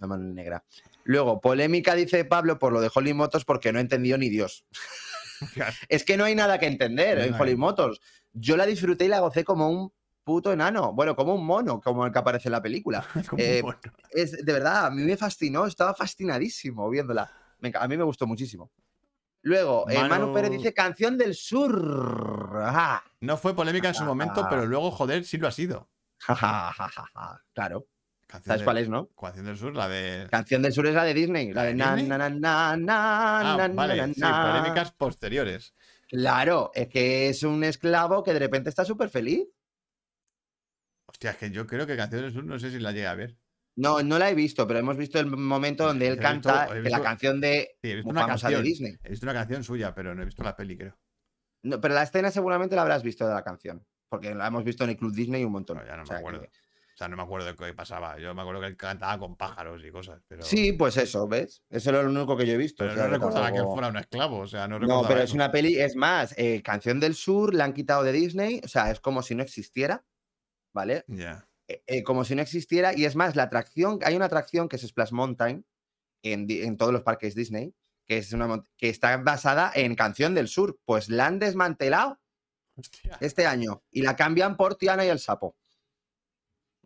Emanuel Negra. Luego, polémica, dice Pablo, por lo de Holly Motors, porque no entendió ni Dios. Es que no hay nada que entender No en Holly Motors. Yo la disfruté y la gocé como un puto enano. Bueno, como un mono, como el que aparece en la película. Eh. Es, de verdad, a mí me fascinó, estaba fascinadísimo viéndola. Me a mí me gustó muchísimo. Luego, eh, Manu... Pérez dice Canción del Sur. No fue polémica en su momento, pero luego, joder, sí lo ha sido. Claro, Canción ¿sabes del- cuál es, no? Canción del Sur, la de. Canción del Sur es la de Disney, la ¿La de na, na, na, Ah, vale, sí, polémicas posteriores. Claro, es que es un esclavo que de repente está súper feliz. Hostia, es que yo creo que Canción del Sur no sé si la llegué a ver. No, no la he visto, pero hemos visto el momento donde él visto- canta visto- la canción de Sí, he visto muy una famosa de canción. Disney. He visto una canción suya, pero no he visto la peli, creo. No, pero la escena seguramente la habrás visto de la canción, porque la hemos visto en el Club Disney un montón. No, ya no O me sea acuerdo. que- O sea, no me acuerdo de qué pasaba. Yo me acuerdo que él cantaba con pájaros y cosas. Pero, Sí, pues eso, ¿ves? Eso es lo único que yo he visto. pero o sea, no recordaba que él fuera un esclavo. O sea, no No, recordaba pero es una peli, es más, eh, Canción del Sur la han quitado de Disney, o sea, es como si no existiera, ¿vale? Ya. Eh, como si no existiera, y es más, la atracción, hay una atracción que es Splash Mountain en, en todos los parques Disney, que, es una, que está basada en Canción del Sur, pues la han desmantelado Hostia. este año y la cambian por Tiana y el Sapo.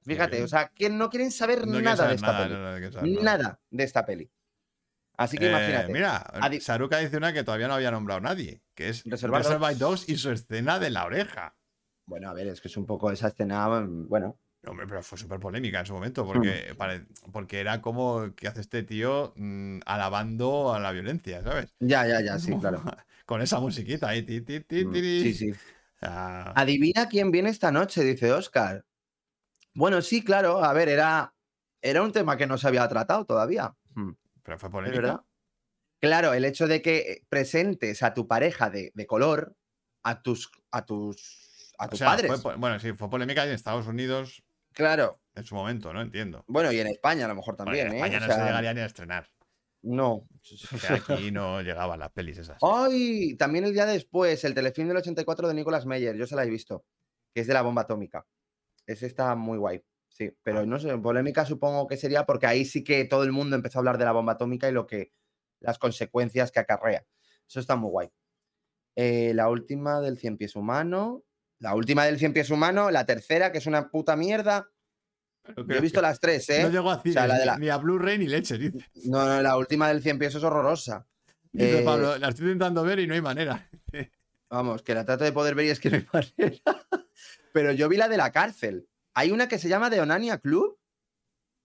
Fíjate, o sea, que no quieren saber No nada saber de esta nada, peli. no, no quiero saber Nada de esta peli. Así que Eh, imagínate. mira, Adi- Saruka dice una que todavía no había nombrado nadie, que es Reservoir Dogs. Y su escena de la oreja. Bueno, a ver, es que es un poco esa escena, mm, bueno, Hombre, pero fue súper polémica en su momento, Mm. porque, porque era como que hace este tío mm, alabando a la violencia, ¿sabes? ya, ya, ya, sí, claro. Con esa musiquita ahí. ti, ti, ti, Mm, ti. Sí, sí. Adivina quién viene esta noche, dice Oscar. Bueno, sí, claro, a ver, era, era un tema que no se había tratado todavía. Mm, pero fue ¿Es polémica. verdad? Claro, el hecho de que presentes a tu pareja de, de color a tus a tus a O tus sea, padres. fue bueno, sí, fue polémica en Estados Unidos Claro. en su momento, ¿no? Entiendo. Bueno, y en España a lo mejor Bueno, también, en ¿eh? España O no sea, se llegaría ni a estrenar. No. Que aquí no llegaban las pelis esas. ¡Ay! También el día después, el telefilm del 84 de Nicolas Meyer, yo se la he visto, que es de la bomba atómica. Ese está muy guay, sí. Pero Ah. no sé, polémica supongo que sería porque ahí sí que todo el mundo empezó a hablar de la bomba atómica y lo que las consecuencias que acarrea. Eso está muy guay. Eh, la última del cien pies humano. La última del cien pies humano, la tercera, que es una puta mierda. Yo he visto las tres, ¿eh? No llegó a sea, la de ni- la- ni a Blu-ray ni leche, dice. No, no, la última del cien pies es horrorosa. Dice Eh, Pablo, la estoy intentando ver y no hay manera. Vamos, que la trato de poder ver y es que no hay manera. Pero yo vi la de la cárcel. Hay una que se llama The Onania Club.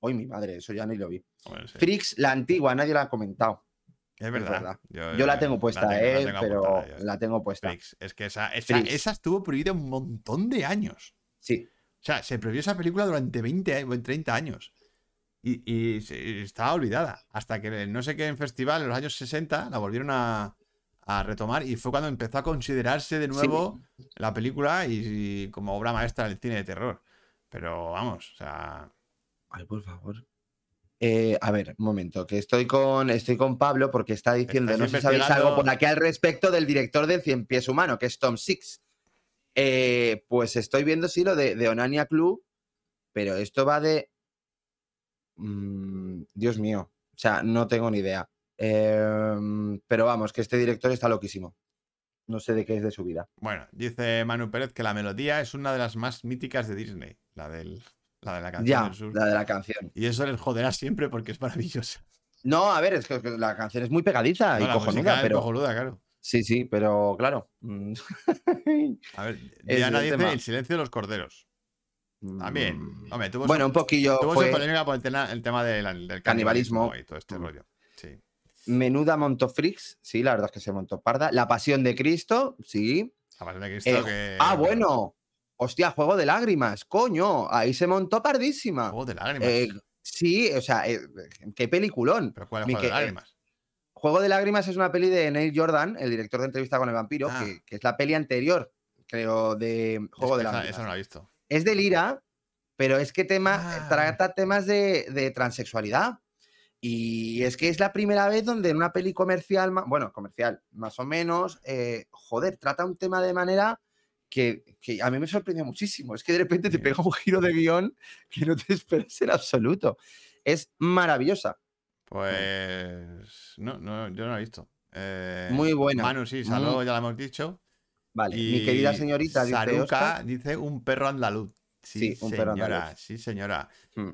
Uy, mi madre, eso ya ni lo vi. Bueno, sí. Frix, la antigua, nadie la ha comentado. Es verdad. verdad. Yo, Yo la eh, tengo puesta, tengo- la eh, tengo pero apuntada la tengo puesta. Freaks. Es que esa, esa, estuvo prohibida un montón de años. Sí, O sea, se prohibió esa película durante 20 años, 30 años. Y, y estaba olvidada. Hasta que no sé qué en festival, en los años 60, la volvieron a, a retomar. Y fue cuando empezó a considerarse de nuevo la película y, y como obra maestra del cine de terror. Pero vamos, o sea. Ay, por favor. Eh, a ver, un momento, que estoy con, estoy con Pablo porque está diciendo, Estás no sé si sabéis algo por aquí al respecto del director del Cien Pies Humano, que es Tom Six. Eh, pues estoy viendo, sí, lo de, de Onania Club, pero esto va de... Mm, Dios mío, o sea, no tengo ni idea. Em, pero vamos, que este director está loquísimo. No sé de qué es de su vida. Bueno, dice Manu Pérez que la melodía es una de las más míticas de Disney. La, del, la de la canción Ya, del sur. la de la canción. Y eso les joderá siempre porque es maravillosa. No, a ver, es que la canción es muy pegadiza No, y cojonuda, es pero... cojonuda, claro. Sí, sí, pero claro. mm, A ver, Diana el dice tema. el silencio de los corderos. También. mm, Hombre, tuvo Bueno, su, un poquillo tuvo su fue polémica por el, tema- el tema del, del Canibalismo. canibalismo y todo este Mm. rollo. Sí. menuda Montofrix, sí, la verdad es que se montó parda. La Pasión de Cristo, sí. La pasión de Cristo Eh, que. ah, bueno. Hostia, Juego de Lágrimas, coño, ahí se montó pardísima. Juego de lágrimas. Eh, sí, o sea, eh, qué peliculón. ¿Pero cuál es Juego de que- eh, lágrimas? Juego de Lágrimas es una peli de Neil Jordan, el director de Entrevista con el Vampiro, Ah. que, que es la peli anterior, creo, de Es Juego que de Lágrimas. esa no la he visto. es de Lira, pero es que tema, Ah. trata temas de, de transexualidad. Y es que es la primera vez donde en una peli comercial, bueno, comercial, más o menos, eh, joder, trata un tema de manera que, que a mí me sorprendió muchísimo. Es que de repente te pega un giro de guion que no te esperas en absoluto. Es maravillosa. Pues. No, no, yo no la he visto. Eh, Muy buena. Manu, sí, Saló, ya lo hemos dicho. Vale, Y mi querida señorita, dice Saruka Óscar. dice un perro andaluz. Sí, Sí, un perro señora, andaluz. Sí, señora. Hmm.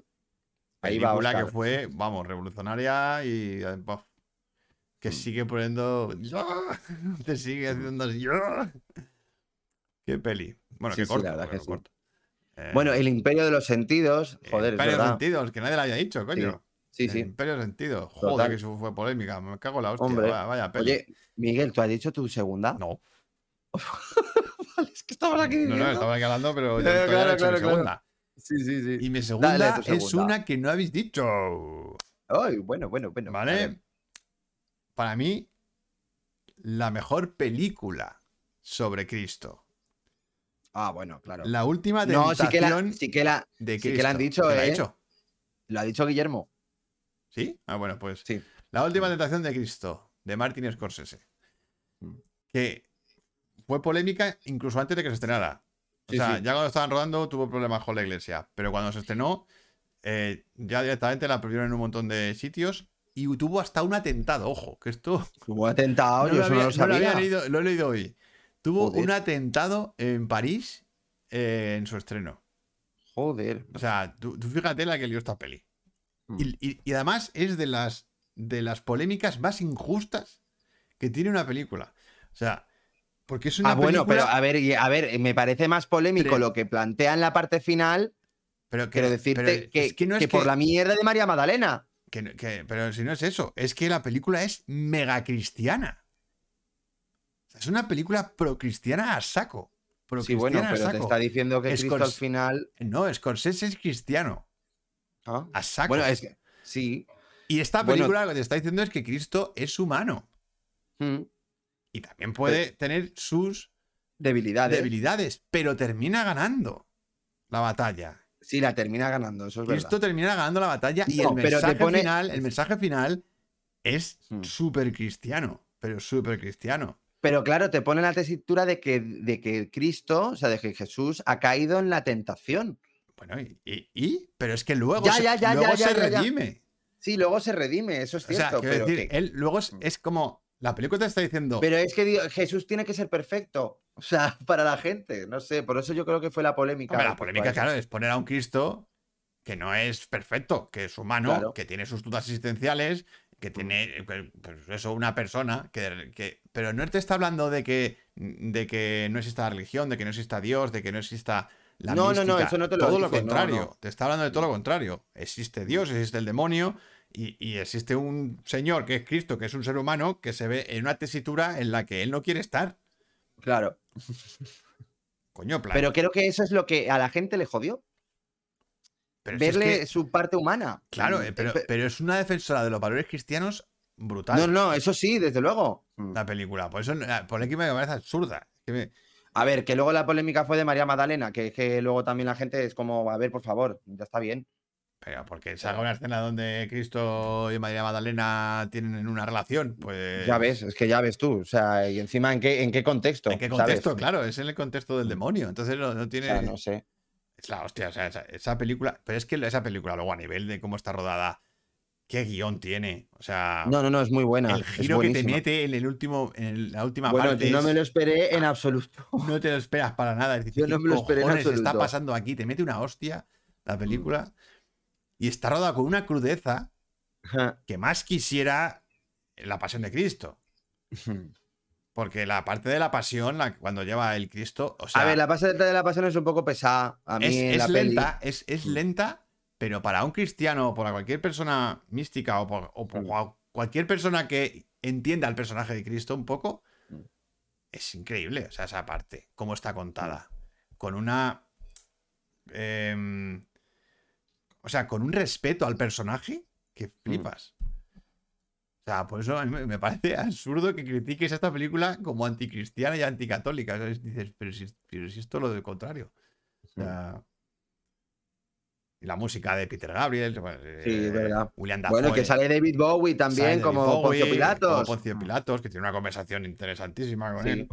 Ahí va Película que Óscar. fue, vamos, revolucionaria y eh, que Mm. sigue poniendo. Te sigue haciendo. Qué peli. Bueno, Sí, qué sí, corto. la verdad bueno, que corto. Eh, Bueno, el imperio de los sentidos, joder, es Imperio verdad. Sentidos, que nadie lo había dicho, coño. Sí, El sí. Imperio Sentidos. Joder, Total. que eso fue polémica. Me cago en la hostia. Hombre, vaya, vaya peli. Oye, Miguel, ¿tú has dicho tu segunda? no. Vale, es que estabas aquí No, no, diciendo. estaba aquí hablando, pero no he claro, mi claro, claro. segunda. Sí, sí, sí. Y mi Dale segunda es una que no habéis dicho. Ay, bueno, bueno, bueno. ¿Vale? Para mí, la mejor película sobre Cristo. Ah, bueno, claro. La última No, sí que, la, tentación sí, que la, de sí Cristo. que la han dicho, ¿Quién la ha ¿eh? hecho? lo ha dicho Guillermo. ¿Sí? Ah, bueno, pues. Sí. La última tentación de Cristo, de Martin Scorsese. Mm. Que fue polémica incluso antes de que se estrenara. O Sí, sea, sí. ya cuando estaban rodando tuvo problemas con la iglesia. Pero cuando se estrenó, eh, ya directamente la prohibieron en un montón de sitios. Y tuvo hasta un atentado, ojo, que esto Hubo atentado, no yo lo, eso había, no lo no lo sabía. había leído, lo he leído hoy. Tuvo Joder. un atentado en París eh, en su estreno. Joder. O sea, tú, tú fíjate la que lió esta peli. Mm. Y, y- y además es de las, de las polémicas más injustas que tiene una película. O sea, porque es una Ah, bueno, pero a ver, a ver, me parece más polémico Pero- lo que plantea en la parte final, pero que- quiero decirte pero que, es que no es que por la mierda de María Magdalena. que- pero si no es eso, es que la película es mega cristiana. Es una película pro-cristiana a saco. Sí, bueno, Pro-cristiana a pero te saco. está diciendo que Cristo al final. No, Scorsese es cristiano. ¿Ah? A saco. Bueno, es que. Sí. Y esta bueno- película lo que te está diciendo es que Cristo es humano. Mm. Y también puede tener sus Debilidades. debilidades, pero termina ganando la batalla. Sí, la termina ganando, eso es Cristo verdad. termina ganando la batalla y No, el pero te mensaje, pone- final, el mensaje final es Hmm. súper cristiano, pero súper cristiano. Pero claro, te pone la tesitura de que, de que Cristo, o sea, de que Jesús ha caído en la tentación. Bueno, y, y- y- pero es que luego Ya, se, ya, ya, luego ya, se redime. Sí, luego se redime, eso es O sea, cierto. quiero pero, decir, que- él luego es, Hmm. es como la película te está diciendo, pero es que digo, Jesús tiene que ser perfecto. O sea, para la gente. No sé, por eso yo creo que fue la polémica. Hombre, la polémica, claro, es poner a un Cristo que no es perfecto, que es humano, Claro. que tiene sus dudas existenciales, que tiene, eh, pues eso, una persona, que, que- pero no te está hablando de que, de que no exista la religión, de que no exista Dios, de que no exista la No, no, no, eso no te lo Todo lo no, contrario, no. te está hablando de todo lo contrario. Existe Dios, existe el demonio y, y existe un señor que es Cristo, que es un ser humano, que se ve en una tesitura en la que él no quiere estar. Claro. Coño, plan. Pero creo que eso es lo que a la gente le jodió. Pero es verle que- su parte humana. claro, Mm, pero, pe- pero es una defensora de los valores cristianos brutal. No, no, eso sí, desde luego. Mm. la película. Por eso la polémica me parece absurda. Que me- A ver, que luego la polémica fue de María Magdalena, que, que luego también la gente es como, a ver, por favor, ya está bien. Pero porque salga una escena donde Cristo y María Magdalena tienen una relación, pues. Ya ves, es que ya ves tú. O sea, y encima, ¿en qué, en qué contexto? ¿En qué ¿sabes? contexto? Claro, es en el contexto del demonio. Entonces no, no O tiene. sea, no sé. Es la hostia, o sea, esa, esa película. Pero es que esa película, luego a nivel de cómo está rodada, qué guion tiene. O sea, No, no, no, es muy buena. el giro que te mete en el último, en la última Bueno, parte. yo no me lo esperé en absoluto. no te lo esperas para nada. Es decir, Yo no ¿qué me lo esperé en está absoluto. Mm. pasando aquí? Te mete una hostia la película. Y está rodada con una crudeza que más quisiera la pasión de Cristo. Porque la parte de la pasión, la- cuando lleva el Cristo, o sea, a ver, la parte de la pasión es un poco pesada. A mí es, en es la peli. lenta, es, es Mm. lenta, pero para un cristiano o para cualquier persona mística o por, o por Mm. cua- cualquier persona que entienda al personaje de Cristo un poco, Mm. es increíble, o sea, esa parte, cómo está contada. Con una... em, o sea, con un respeto al personaje que flipas. O sea, por eso a mí me- parece absurdo que critiques esta película como anticristiana y anticatólica. ¿sabes? Dices, pero si, pero si es lo del contrario. O sea, y la música de Peter Gabriel, pues, Sí, eh, verdad. William Dafoe. Bueno, que sale David Bowie también, David como Bowie, Poncio como Pilatos. Poncio Pilatos, que tiene una conversación interesantísima con Sí. él.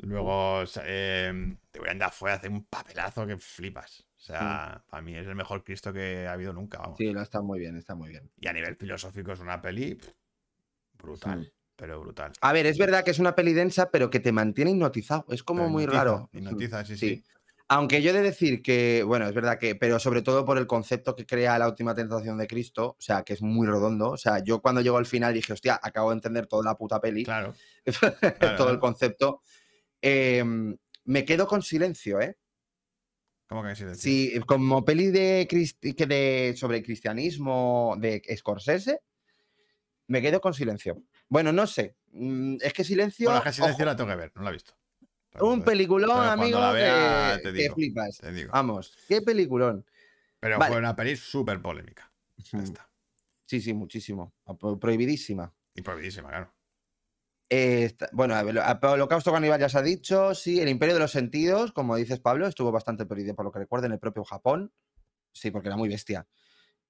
Luego, eh, de William Dafoe hace un papelazo que flipas. O sea, para mí es el mejor Cristo que ha habido nunca, vamos. Sí, lo está muy bien, está muy bien. Y a nivel filosófico es una peli pff, brutal, Mm. pero brutal. A ver, es verdad que es una peli densa, pero que te mantiene hipnotizado. Es como muy raro. hipnotiza, sí, Sí. sí. Aunque yo he de decir que, bueno, es verdad que, pero sobre todo por el concepto que crea la última tentación de Cristo, o sea, que es muy redondo. O sea, yo cuando llegó al final dije, hostia, acabo de entender toda la puta peli, Claro. todo el concepto. Em, me quedo con silencio, ¿eh? ¿Cómo que silencio? Sí, como peli de, de sobre cristianismo de Scorsese, me quedo con silencio. Bueno, no sé. mm, Es que silencio. Bueno, es que silencio ojo, la tengo que ver, no la he visto. un peliculón, amigo, vea, que, te que digo. flipas. Te digo. Vamos, qué peliculón. Pero Vale. fue una peli súper polémica. Ya está. Sí, sí, muchísimo. Pro- Prohibidísima. Y prohibidísima, claro. Eh, está- bueno, Holocausto Caníbal ya se ha dicho, sí, el Imperio de los Sentidos, como dices Pablo, estuvo bastante prohibido por lo que recuerdo en el propio Japón, sí, porque era muy bestia.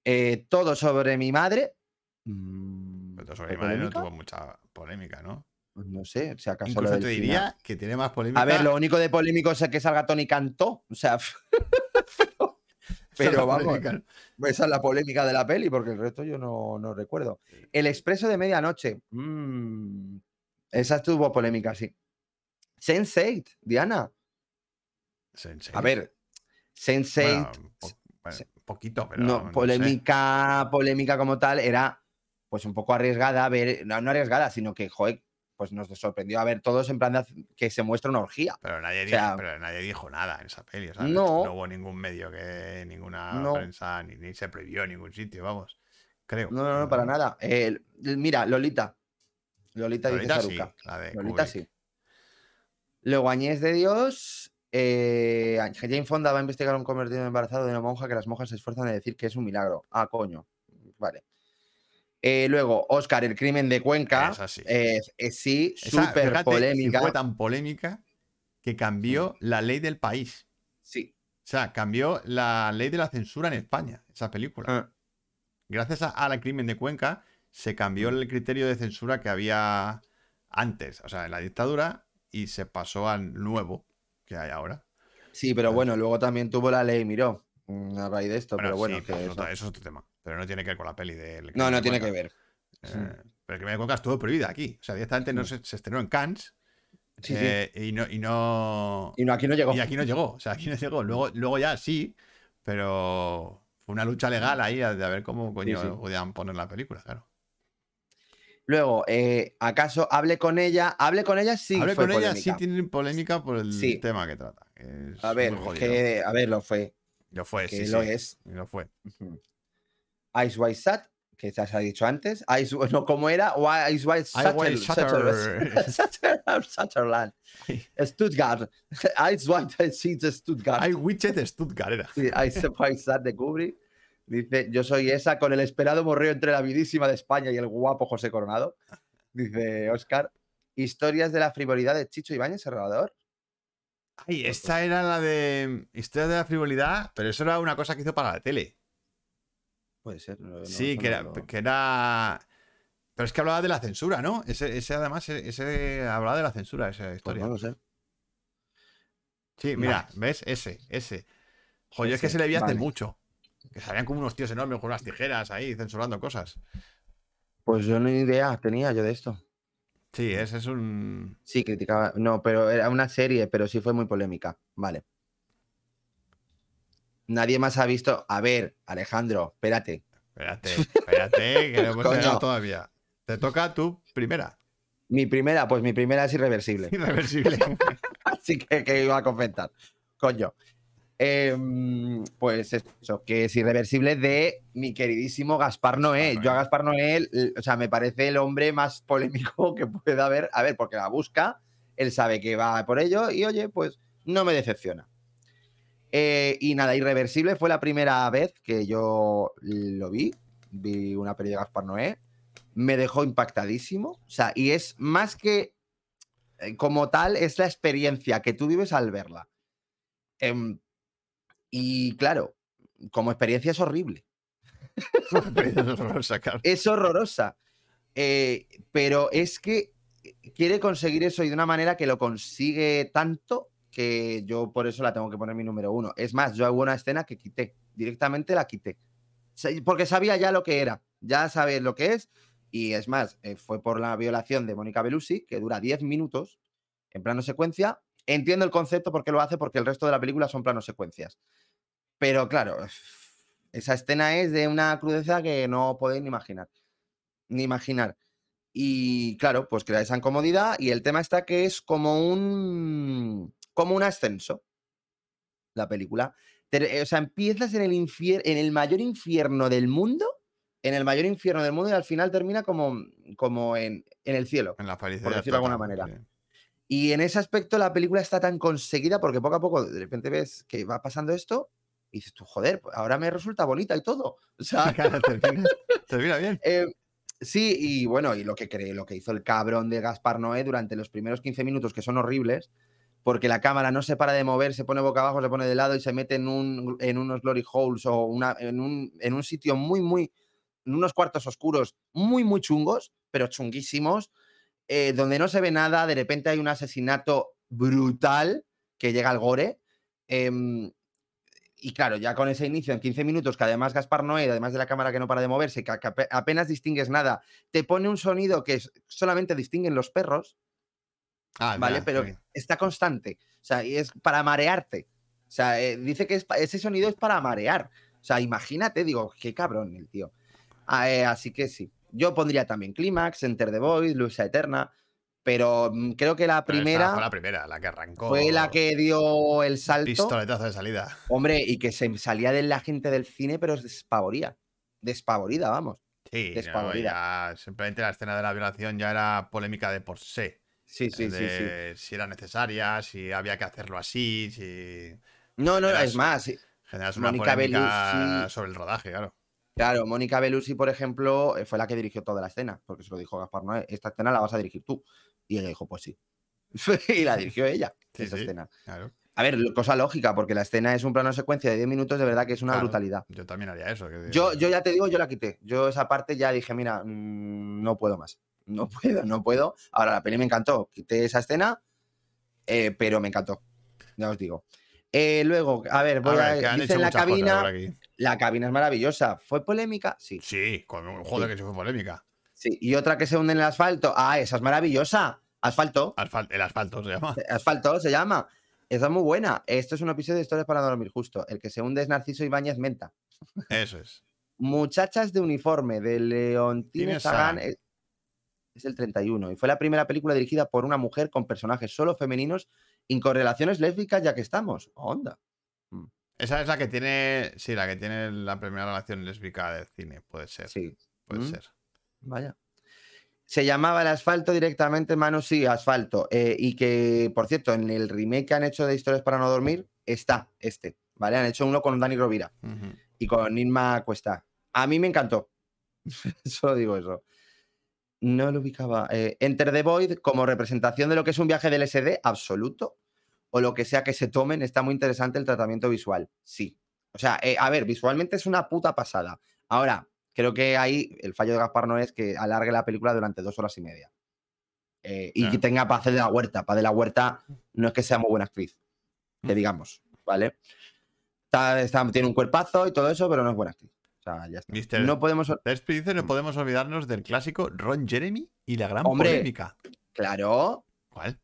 Eh, todo sobre mi madre. Mm, Pero sobre ¿fue mi madre no tuvo mucha polémica, ¿no? Pues no sé, si acaso Incluso te final. diría que tiene más polémica. A ver, lo único de polémico es que salga Tony Cantó, o sea, pero, vamos, esa es la polémica de la peli, porque el resto yo no, no recuerdo. El Expreso de Medianoche. mm, esa estuvo polémica, sí. Sense8, Diana. Sensei. A ver, Sense8, Bueno, po- bueno, se- poquito, pero. no, sé. polémica, polémica como tal, era pues un poco arriesgada a ver, no, no arriesgada, sino que, joder, pues nos sorprendió a ver todos en plan de que se muestra una orgía. Pero nadie, O sea- dijo, pero nadie dijo nada en esa peli. o sea, No. hubo ningún medio que. ninguna No. prensa, ni, ni se prohibió en ningún sitio, vamos. Creo. No, no, no, para nada. Eh, mira, Lolita. Lolita, Lolita dice sí, Saruca. la de Lolita Kubrick. sí. Luego, Añez de Dios. Eh, Jane Fonda va a investigar un convertido embarazado de una monja que las monjas se esfuerzan en decir que es un milagro. Ah, coño. Vale. Eh, luego, Oscar, el crimen de Cuenca. Esa sí. Eh, eh, sí, súper polémica. Fue tan polémica que cambió la ley del país. Sí. O sea, cambió la ley de la censura en España, esa película. Ah, Gracias a- al crimen de Cuenca, se cambió el criterio de censura que había antes, o sea, en la dictadura, y se pasó al nuevo que hay ahora. sí, pero bueno, luego también tuvo la ley Miró. mm, A raíz de esto, pero bueno, sí, que eso, eso- eso es otro tema. Pero no tiene que ver con la peli del No, no de tiene que ver. Eh, pero el crimen de Cuenca estuvo prohibida aquí. O sea, directamente no Mm. se, se estrenó en Cannes. Sí, sí. eh, Y no. Y, no, Y no, aquí no llegó. y aquí no llegó. O sea, aquí no llegó. Luego, luego ya sí, pero fue una lucha legal ahí de a ver cómo coño podían poner la película, claro. Luego, eh, ¿acaso hable con ella? Hable con ella sí Hable fue con ella, sí polémica. tiene polémica por el tema que trata. que A ver, que, a ver, lo fue. Lo fue, que sí, lo es. Lo fue. Ice White Sat, que ya se ha dicho antes. Ice, no, ¿cómo era? O Ice White Ice. Sutherland. Sutherland. Stuttgart. Ice White Stuttgart. Witchet de Stuttgart era. Sí, Ice White Sat de Kubrick. Dice, yo soy esa con el esperado morreo entre la vidísima de España y el guapo José Coronado. Dice Oscar. Historias de la frivolidad de Chicho Ibáñez Serrador. Ay, esta era la de Historia de la frivolidad, pero eso era una cosa que hizo para la tele. Puede ser. no- no, sí, eso que no era, que era. Pero es que hablaba de la censura, ¿no? Ese, ese además, ese, ese hablaba de la censura, esa pues historia. no lo sé. Sí, mira, ¿ves? Ese, ese. Joder, es que se le vi hace mucho. Que salían como unos tíos enormes con unas tijeras ahí censurando cosas. Pues yo ni idea tenía yo de esto. Sí, ese es un. Sí, criticaba. No, pero era una serie, pero sí fue muy polémica. Vale. Nadie más ha visto. A ver, Alejandro, espérate. Espérate, espérate, que no hemos llegado todavía. Te toca tu primera. Mi primera, pues mi primera es irreversible. Irreversible. Así que, que iba a comentar. Coño. Em, pues eso, que es irreversible de mi queridísimo Gaspar Noé. Yo a. Gaspar Noé, o sea, me parece el hombre más polémico que pueda haber. A ver, porque la busca, él sabe que va por ello y oye, pues no me decepciona. Eh, y nada, Irreversible fue la primera vez que yo lo vi. Vi una peli de Gaspar Noé. Me dejó impactadísimo. O sea, y es más que eh, como tal, es la experiencia que tú vives al verla. Em, y claro, como experiencia es horrible. Es horrorosa. Eh, pero es que quiere conseguir eso y de una manera que lo consigue tanto que yo por eso la tengo que poner mi número uno. Es más, yo hago una escena que quité, directamente la quité. Porque sabía ya lo que era, ya sabes lo que es. Y es más, eh, fue por la violación de Mónica Bellucci, que dura 10 minutos en plano secuencia. Entiendo el concepto porque lo hace, porque el resto de la película son planos secuencias. Pero claro, esa escena es de una crudeza que no podéis ni imaginar. Ni imaginar. Y claro, pues crea esa incomodidad. Y el tema está que es como un. Como un ascenso. La película. Te- o sea, empiezas en el, infier- en el mayor infierno del mundo. En el mayor infierno del mundo y al final termina como, como en, en el cielo. En la. Por decirlo de alguna manera. Y en ese aspecto la película está tan conseguida porque poco a poco de repente ves que va pasando esto Y dices tú, joder, pues ahora me resulta bonita y todo. O sea, termina, termina bien. eh, sí, y bueno, y lo que cree, lo que hizo el cabrón de Gaspar Noé durante los primeros 15 minutos, que son horribles, porque la cámara no se para de mover, se pone boca abajo, se pone de lado y se mete en, un, en unos glory holes o en, un, en un sitio muy, muy, en unos cuartos oscuros muy, muy chungos, pero chunguísimos, eh, donde no se ve nada, de repente hay un asesinato brutal que llega al gore. em, y claro, ya con ese inicio en 15 minutos, que además Gaspar Noé, además de la cámara que no para de moverse, que, que ape- apenas distingues nada, te pone un sonido que solamente distinguen los perros, Ah, ¿vale? ya, Pero está constante. O sea, y es para marearte. O sea, eh, dice que es ese sonido es para marear. O sea, imagínate, digo, qué cabrón el tío. Ah, eh, así que sí. Yo pondría también Clímax, Enter the Void, Luisa Eterna. Pero mm, creo que la Pero esta primera fue la primera, la que arrancó. fue la que dio el salto. Pistoletazo de salida. Hombre, y que se salía de la gente del cine, pero es despavoría. Despavorida, vamos. Sí, no, ya simplemente la escena de la violación ya era polémica de por sí. Sí, sí, sí, sí. de Si era necesaria, si había que hacerlo así, si No, no, es más. sí, generas una Mónica Bellucci- sobre el rodaje, claro. Claro, Mónica Bellucci, por ejemplo, eh, fue la que dirigió toda la escena, porque se lo dijo Gaspar Noé, esta escena la vas a dirigir tú. Y ella dijo, pues sí. y la dirigió ella, Sí, esa sí. escena. claro. A ver, cosa lógica, porque la escena es un plano secuencia de 10 minutos, de verdad que es una Claro. brutalidad. Yo también haría eso. que- Yo, yo ya te digo, yo la quité. Yo esa parte ya dije, mira, mm, no puedo más. No puedo, no puedo. Ahora, la peli me encantó. Quité esa escena, eh, pero me encantó. Ya os digo. Eh, luego, a ver, voy A ver, la cabina. La cabina es maravillosa. ¿Fue polémica? Sí. Sí, con joder Sí. que sí fue polémica. Sí. Y otra que se hunde en el asfalto. Ah, esa es maravillosa. Asfalto. Asfal- el asfalto se llama. Asfalto se llama. Esa es muy buena. Esto es un episodio de Historias para dormir, justo. El que se hunde es Narciso Ibáñez Menta. Eso es. Muchachas de uniforme de Leontine Tine Sagan. Sagan. Es, el 31. Y fue la primera película dirigida por una mujer con personajes solo femeninos y con relaciones lésbicas, ya que estamos. Onda. Esa es la que tiene. Sí, la que tiene la primera relación lésbica del cine. Puede ser. Sí. Puede Mm. ser. Vaya. Se llamaba el asfalto directamente, Manu, sí, asfalto. Eh, y que, por cierto, en el remake que han hecho de Historias para no dormir, está este. ¿Vale? Han hecho uno con Dani Rovira y con Inma Cuesta. A mí me encantó. Solo digo eso. No lo ubicaba. Eh, Enter the Void, como representación de lo que es un viaje del SD, absoluto. O lo que sea que se tomen, está muy interesante el tratamiento visual. Sí. O sea, eh, a ver, visualmente es una puta pasada. Ahora, creo que ahí el fallo de Gaspar no es que alargue la película durante dos horas y media. Eh, y que tenga paz de la huerta. Paz de la huerta no es que sea muy buena actriz, que Mm. digamos, ¿vale? Está- está- tiene un cuerpazo y todo eso, pero no es buena actriz. O sea, ya está. Mister- No podemos. Dice: No podemos olvidarnos del clásico Ron Jeremy y la gran Hombre. polémica. Claro, ¿Cuál?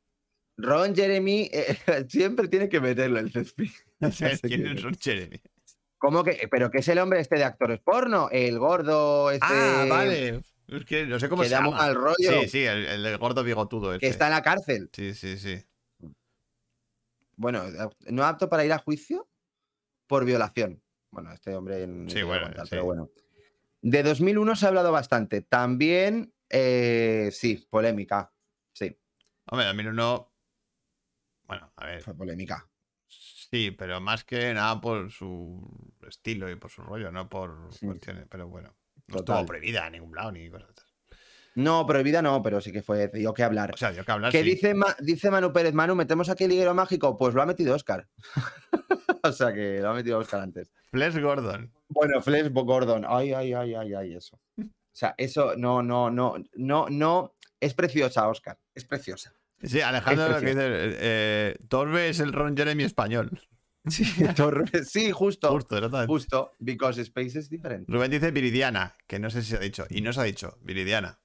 Ron Jeremy eh, siempre tiene que meterlo el césped. No sé quién es Ron Jeremy. ¿Cómo que? ¿Pero qué es el hombre este de actores porno? El gordo este. Ah, vale. Es que no sé cómo que se llama. mal rollo. Sí, sí, el, gordo bigotudo. Que está en la cárcel. Sí, sí, sí. Bueno, no apto para ir a juicio por violación. Bueno, este hombre. ni Sí, bueno, contar, sí. Pero bueno. De 2001 se ha hablado bastante. También, eh, sí, polémica. Sí, Hombre, 2001. Bueno, a ver. fue polémica. Sí, pero más que nada por su estilo y por su rollo, no por Sí. cuestiones. Pero bueno, no Total. estuvo prohibida en ningún lado ni cosas. de esas. No, prohibida no, pero sí que fue, dio que hablar. O sea, dio que hablar. ¿Qué sí. dice, Ma- dice Manu Pérez? Manu, ¿metemos aquí el liguero mágico? Pues lo ha metido Oscar. o sea que lo ha metido Oscar antes. Flash Gordon. Bueno, Flesh Gordon. Ay, ay, ay, ay, ay, eso. O sea, eso no, no, no, no, no. Es preciosa, Oscar. Es preciosa. Sí, Alejandro lo que dice. eh, Torbe es el Ron Jeremy español. Sí, Torre- sí, justo. Justo. Justo. Because space is different. Rubén dice Viridiana, que no sé si se ha dicho. Y no se ha dicho, Viridiana.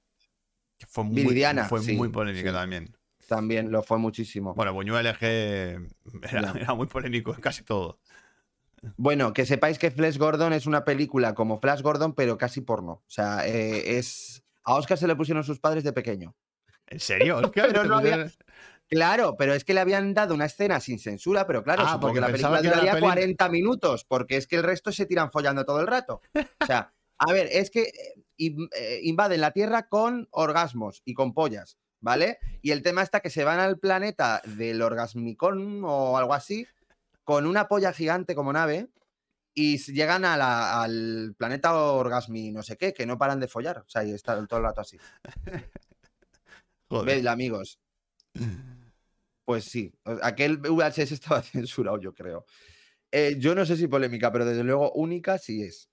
Que fue muy, Viridiana, fue sí, muy polémica sí. también. También lo fue muchísimo. Bueno, Buñuel era, Ya. era muy polémico en casi todo. Bueno, que sepáis que Flash Gordon es una película como Flash Gordon, pero casi porno. O sea, eh, es. A Oscar se le pusieron sus padres de pequeño. ¿En serio, Oscar? Pero ¿Te no había- pusieron- Claro, pero es que le habían dado una escena sin censura, pero claro, Ah, porque que la película que duraría peli- 40 minutos, porque es que el resto se tiran follando todo el rato. O sea, a ver, es que eh, eh, invaden la Tierra con orgasmos y con pollas, ¿vale? Y el tema está que se van al planeta del orgasmicón o algo así, con una polla gigante como nave, y llegan a la- al planeta Orgasmi, no sé qué, que no paran de follar. O sea, y está todo el rato así. Joder. Vedla, amigos. Pues sí, aquel VHS estaba censurado, yo creo. Eh, yo no sé si polémica, pero desde luego única sí es.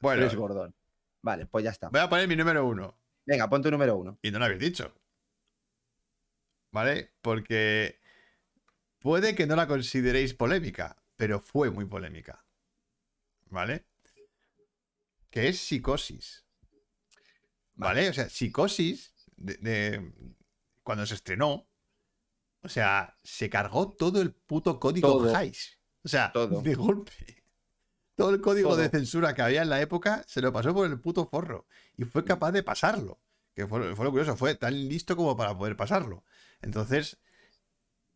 Bueno, Flash Gordon. Vale, pues ya está. voy a poner mi número uno. Venga, pon tu número uno. Y no lo habéis dicho. ¿Vale? Porque puede que no la consideréis polémica, pero fue muy polémica. ¿Vale? Que es psicosis. ¿Vale? O sea, psicosis, de, de- cuando se estrenó, o sea, se cargó todo el puto código. Hays. O sea, Todo. de golpe. Todo el código de censura que había en la época se lo pasó por el puto forro. Y fue capaz de pasarlo. Que fue, fue lo curioso, fue tan listo como para poder pasarlo. Entonces,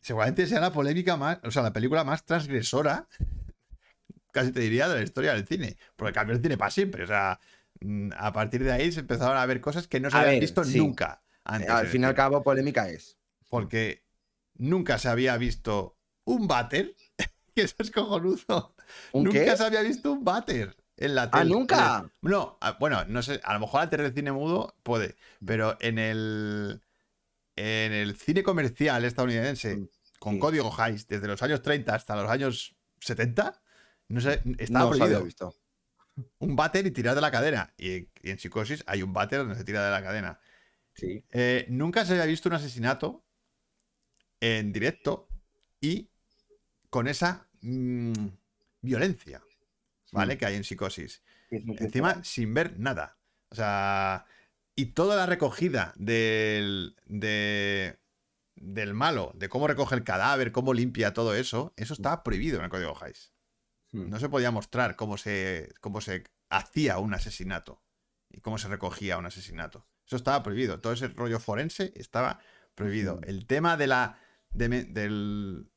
seguramente sea la polémica más, o sea, la película más transgresora, casi te diría, de la historia del cine. Porque cambió el cine para siempre. O sea, mm, a partir de ahí se empezaron a ver cosas que no se A habían ver, visto sí. nunca. Antes al fin y al cabo, polémica es. Porque nunca se había visto un váter. que eso es cojonudo. ¿Un nunca qué? se había visto un váter en la Ah, tele. ¿nunca? No, ah, bueno, no sé, a lo mejor antes del cine mudo puede, pero en el en el cine comercial estadounidense Mm, con sí. código Hays desde los años 30 hasta los años 70, no sé, estaba No os había visto. un váter y tirar de la cadena. Y, y en psicosis hay un váter donde se tira de la cadena. Sí. Eh, nunca se había visto un asesinato en directo y con esa mm, violencia, ¿vale? Que hay en psicosis. Encima, sin ver nada. O sea, y toda la recogida del, de- del malo, de cómo recoge el cadáver, cómo limpia todo eso, eso estaba prohibido en el código Hays. Mm. No se podía mostrar cómo se, cómo se hacía un asesinato y cómo se recogía un asesinato. Eso estaba prohibido. Todo ese rollo forense estaba prohibido. El tema de la, de, del,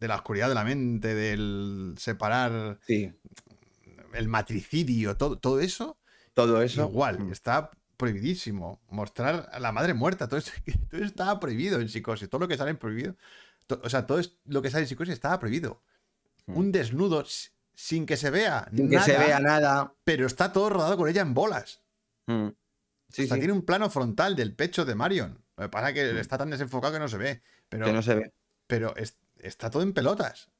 de la oscuridad de la mente, del separar Sí, el matricidio, todo, todo eso, todo eso. igual, mm, está prohibidísimo. Mostrar a la madre muerta, todo eso, todo eso estaba prohibido en psicosis. Todo lo que sale en prohibido, to- o sea, todo lo que sale en psicosis estaba prohibido. Mm. Un desnudo sin que se vea Sin que se nada, vea nada. pero está todo rodado con ella en bolas. Mm. Sí, o sea, sí, tiene un plano frontal del pecho de Marion. Lo que pasa es que Mm. está tan desenfocado que no se ve. Pero, que no se ve. pero es- está todo en pelotas.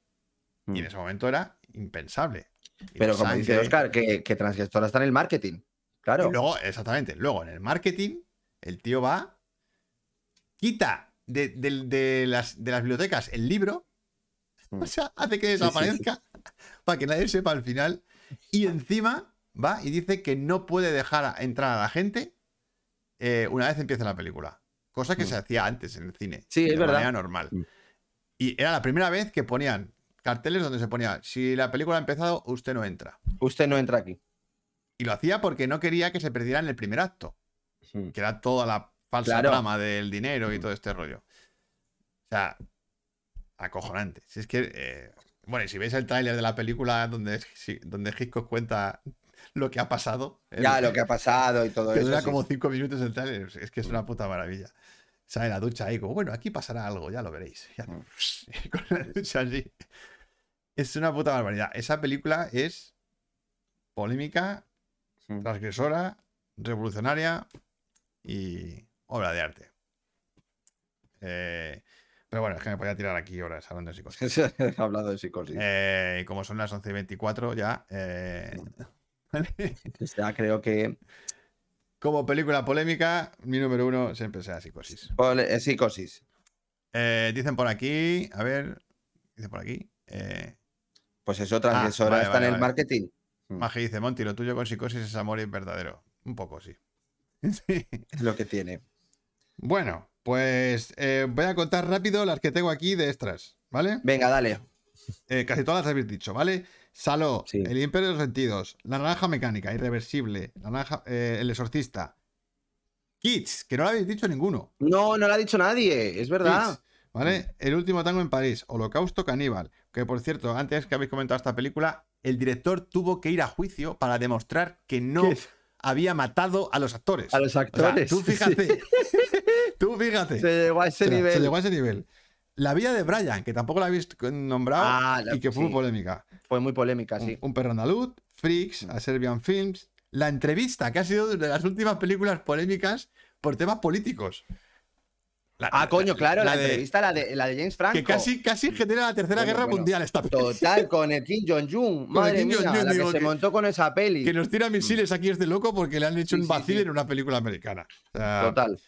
Y en Mm. ese momento era impensable. Y Pero como dice Oscar, que, que transgestora está en el marketing. Claro. Y luego, exactamente, luego en el marketing, el tío va, quita de, de- de las, de las bibliotecas el libro, Mm. o sea, hace que sí, sí. desaparezca para que nadie sepa al final, y encima va y dice que no puede dejar entrar a la gente eh, una vez empiece la película. Cosa que Mm. se hacía antes en el cine. Sí, es de verdad. manera normal. Y era la primera vez que ponían carteles donde se ponía, si la película ha empezado, usted no entra. Usted no entra aquí. Y lo hacía porque no quería que se perdiera en el primer acto Mm. que era toda la falsa Claro. trama del dinero y todo este rollo. O sea, acojonante. Si es que, eh, bueno, y si veis el tráiler de la película donde, si- donde Hitchcock cuenta lo que ha pasado, Ya, el- lo que ha pasado y todo que eso. dura sí. como cinco minutos el tráiler, es que es una puta maravilla. Sale la ducha ahí, como, bueno, aquí pasará algo, ya lo veréis. Ya- Mm. con la ducha así. Es una puta barbaridad. Esa película es polémica, Mm. transgresora, revolucionaria y obra de arte. Eh, pero bueno, es que me podía tirar aquí horas hablando de psicosis. He hablado de psicosis. Eh, y como son las 11 y 24 ya... eh, Ya creo que. Como película polémica, mi número uno siempre será psicosis. Pole- eh, Psicosis. Eh, dicen por aquí, a ver, dicen por aquí. Eh, Pues eso, transgresora vale, está vale, en el vale. marketing. Mm. Maje dice, Monty, lo tuyo con psicosis es amor verdadero. Un poco, sí. Sí. Es lo que tiene. Bueno, pues eh, voy a contar rápido las que tengo aquí de extras, ¿vale? Venga, dale. Casi todas las habéis dicho, ¿vale? Saló, Sí. El Imperio de los Sentidos, La Naranja Mecánica, Irreversible, La Naranja, eh, El Exorcista, Kids, que no lo habéis dicho ninguno. No, no lo ha dicho nadie. Es verdad. Kids, ¿vale? El último tango en París, Holocausto Caníbal, que por cierto, antes que habéis comentado esta película, el director tuvo que ir a juicio para demostrar que no había matado a los actores. A los O sea, actores. tú fíjate. tú fíjate. Se llegó a ese O sea, nivel. Se llegó a ese nivel. La vida de Brian, que tampoco la habéis nombrado Ah, la- y que fue muy polémica. Fue muy polémica, Un, sí. un perro andaluz, Freaks, a Serbian Films. La entrevista, que ha sido de las últimas películas polémicas por temas políticos. La- Ah, coño, claro, la, entrevista, la de, la de James Franco. Que casi, casi genera la Tercera Bueno, Guerra bueno. Mundial esta peli. Total, con el Kim Jong-un. Madre Kim mía, Jong-un, la que se que- montó con esa peli. Que nos tira misiles aquí este loco porque le han hecho Sí, un vacío sí. en una película americana. O sea, Total.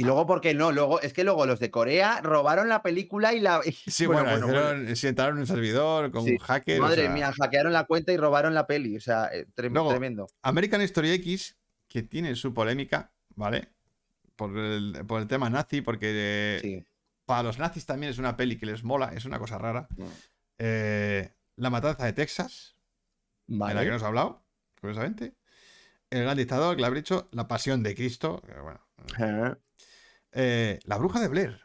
Y luego, porque no? Luego, es que luego los de Corea robaron la película y la. Sí, bueno, hicieron, se entraron en un servidor con Sí. un hacker. o Madre sea, mía, hackearon la cuenta y robaron la peli. O sea, eh, trem- Luego, tremendo. American Story X, que tiene su polémica, ¿vale? Por el, por el tema nazi, porque Sí. para los nazis también es una peli que les mola, es una cosa rara. Mm. Eh, la matanza de Texas, en la que Vale. nos ha hablado, curiosamente. El gran dictador, que le habría dicho La pasión de Cristo. que bueno. Eh. La bruja de Blair,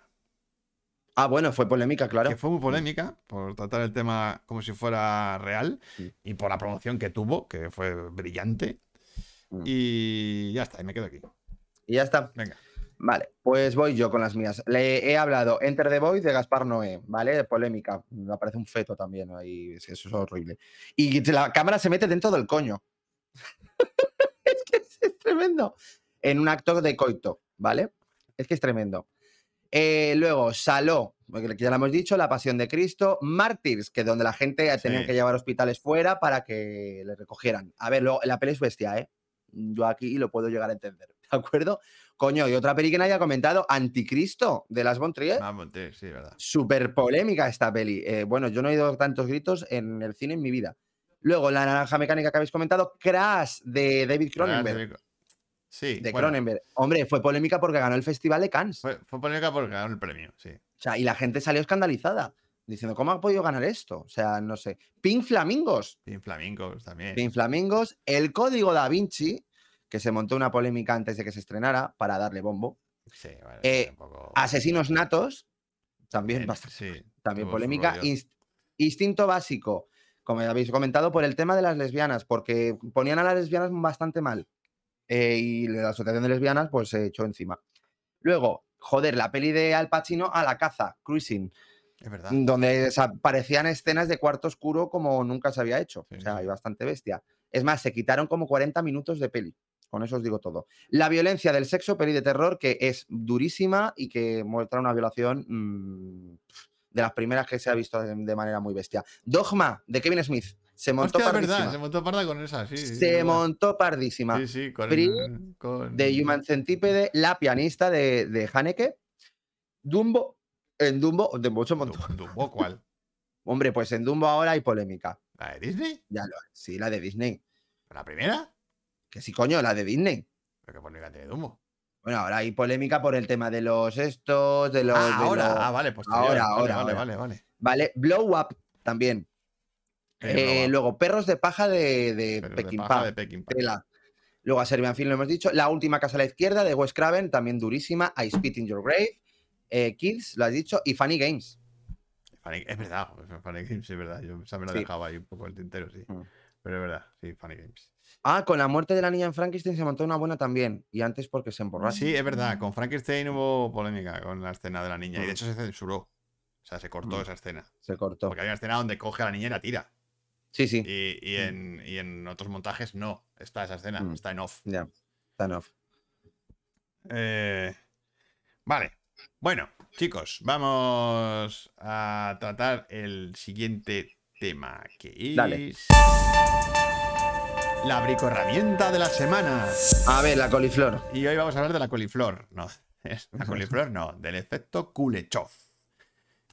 Ah, bueno, fue polémica, claro. que fue muy polémica por tratar el tema como si fuera real Mm. y por la promoción que tuvo, que fue brillante. Mm. Y ya está, y me quedo aquí. Y ya está. Venga. Vale, pues voy yo con las mías. Le he hablado Enter the Void de Gaspar Noé, ¿vale? Polémica. Me aparece un feto también ahí. Eso es horrible. Y la cámara se mete dentro del coño. es que es tremendo. En un acto de coito, ¿vale? Es que es tremendo. Eh, luego, Saló, que ya lo hemos dicho, La Pasión de Cristo, Mártires, que donde la gente tenía que llevar hospitales fuera para que le recogieran. A ver, luego, la peli es bestia, ¿eh? Yo aquí lo puedo llegar a entender, ¿de acuerdo? Coño, y otra peli que nadie ha comentado, Anticristo, de Las von Trier. Vamos, tío, sí, verdad. Súper polémica esta peli. Eh, bueno, yo no he oído tantos gritos en el cine en mi vida. Luego, La Naranja Mecánica que habéis comentado, Crash, de David Cronenberg. Sí, De bueno, Cronenberg. Hombre, fue polémica porque ganó el Festival de Cannes. Fue, fue polémica porque ganó el premio, sí. O sea, y la gente salió escandalizada, diciendo, ¿cómo ha podido ganar esto? O sea, no sé. Pink Flamingos. Bien flamencos también. Pink Flamingos. El Código Da Vinci, que se montó una polémica antes de que se estrenara para darle bombo. Sí, bueno, Eh, un poco- Asesinos Natos, también, bien, bastante, sí, también polémica. Inst- Instinto Básico, como ya habéis comentado, por el tema de las lesbianas, porque ponían a las lesbianas bastante mal. Eh, y la Asociación de Lesbianas, pues se echó encima. Luego, joder, la peli de Al Pacino a la caza, Cruising. Es verdad. donde aparecían escenas de cuarto oscuro como nunca se había hecho. Sí, o sea, sí. hay bastante bestia. Es más, se quitaron como 40 minutos de peli. Con eso os digo todo. La violencia del sexo, peli de terror, que es durísima y que muestra una violación mm, de las primeras que se ha visto de manera muy bestia. Dogma, de Kevin Smith. Se montó Hostia, pardísima. verdad, se montó parda con esa, sí. Se montó pardísima. Sí, sí, con, Free con- De Human Centipede, la pianista de, de Haneke. Dumbo. En Dumbo, Dumbo se montó. Du- Dumbo, ¿cuál? Hombre, pues en Dumbo ahora hay polémica. ¿La de Disney? Ya lo Sí, la de Disney. ¿La primera? Que sí, coño, la de Disney. ¿Pero qué polémica tiene Dumbo? Bueno, ahora hay polémica por el tema de los estos, de los. ah, de ahora, los- ah, vale, pues ahora, ahora, vale, ahora. vale, vale. Vale, Blow Up también. Eh, Eh, luego, Perros de Paja de, de Peckinpah, de. Luego a Serbian Film lo hemos dicho. La última casa a la izquierda de Wes Craven, también durísima. I Spit in Your Grave. Eh, Kids, lo has dicho. Y Funny Games. Funny- es verdad, Funny Games, es verdad. Yo esa me la Sí. dejaba ahí un poco el tintero, sí. Mm. Pero es verdad, sí, Funny Games. Ah, con la muerte de la niña en Frankenstein se montó una buena también. Y antes porque se emborracha. Sí, es verdad. Con Frankenstein hubo polémica con la escena de la niña. Y Mm. de hecho se censuró. O sea, se cortó Mm. esa escena. Se cortó. Porque hay una escena donde coge a la niña y la tira. Sí, sí. Y, y en, y en otros montajes no. Está esa escena, Mm. está en off. Ya. Está en off. Eh, vale. Bueno, chicos, vamos a tratar el siguiente tema, que es Dale. la bricoherramienta de la semana. A ver, la coliflor. Y hoy vamos a hablar de la coliflor. No, la coliflor no, del efecto Kuleshov.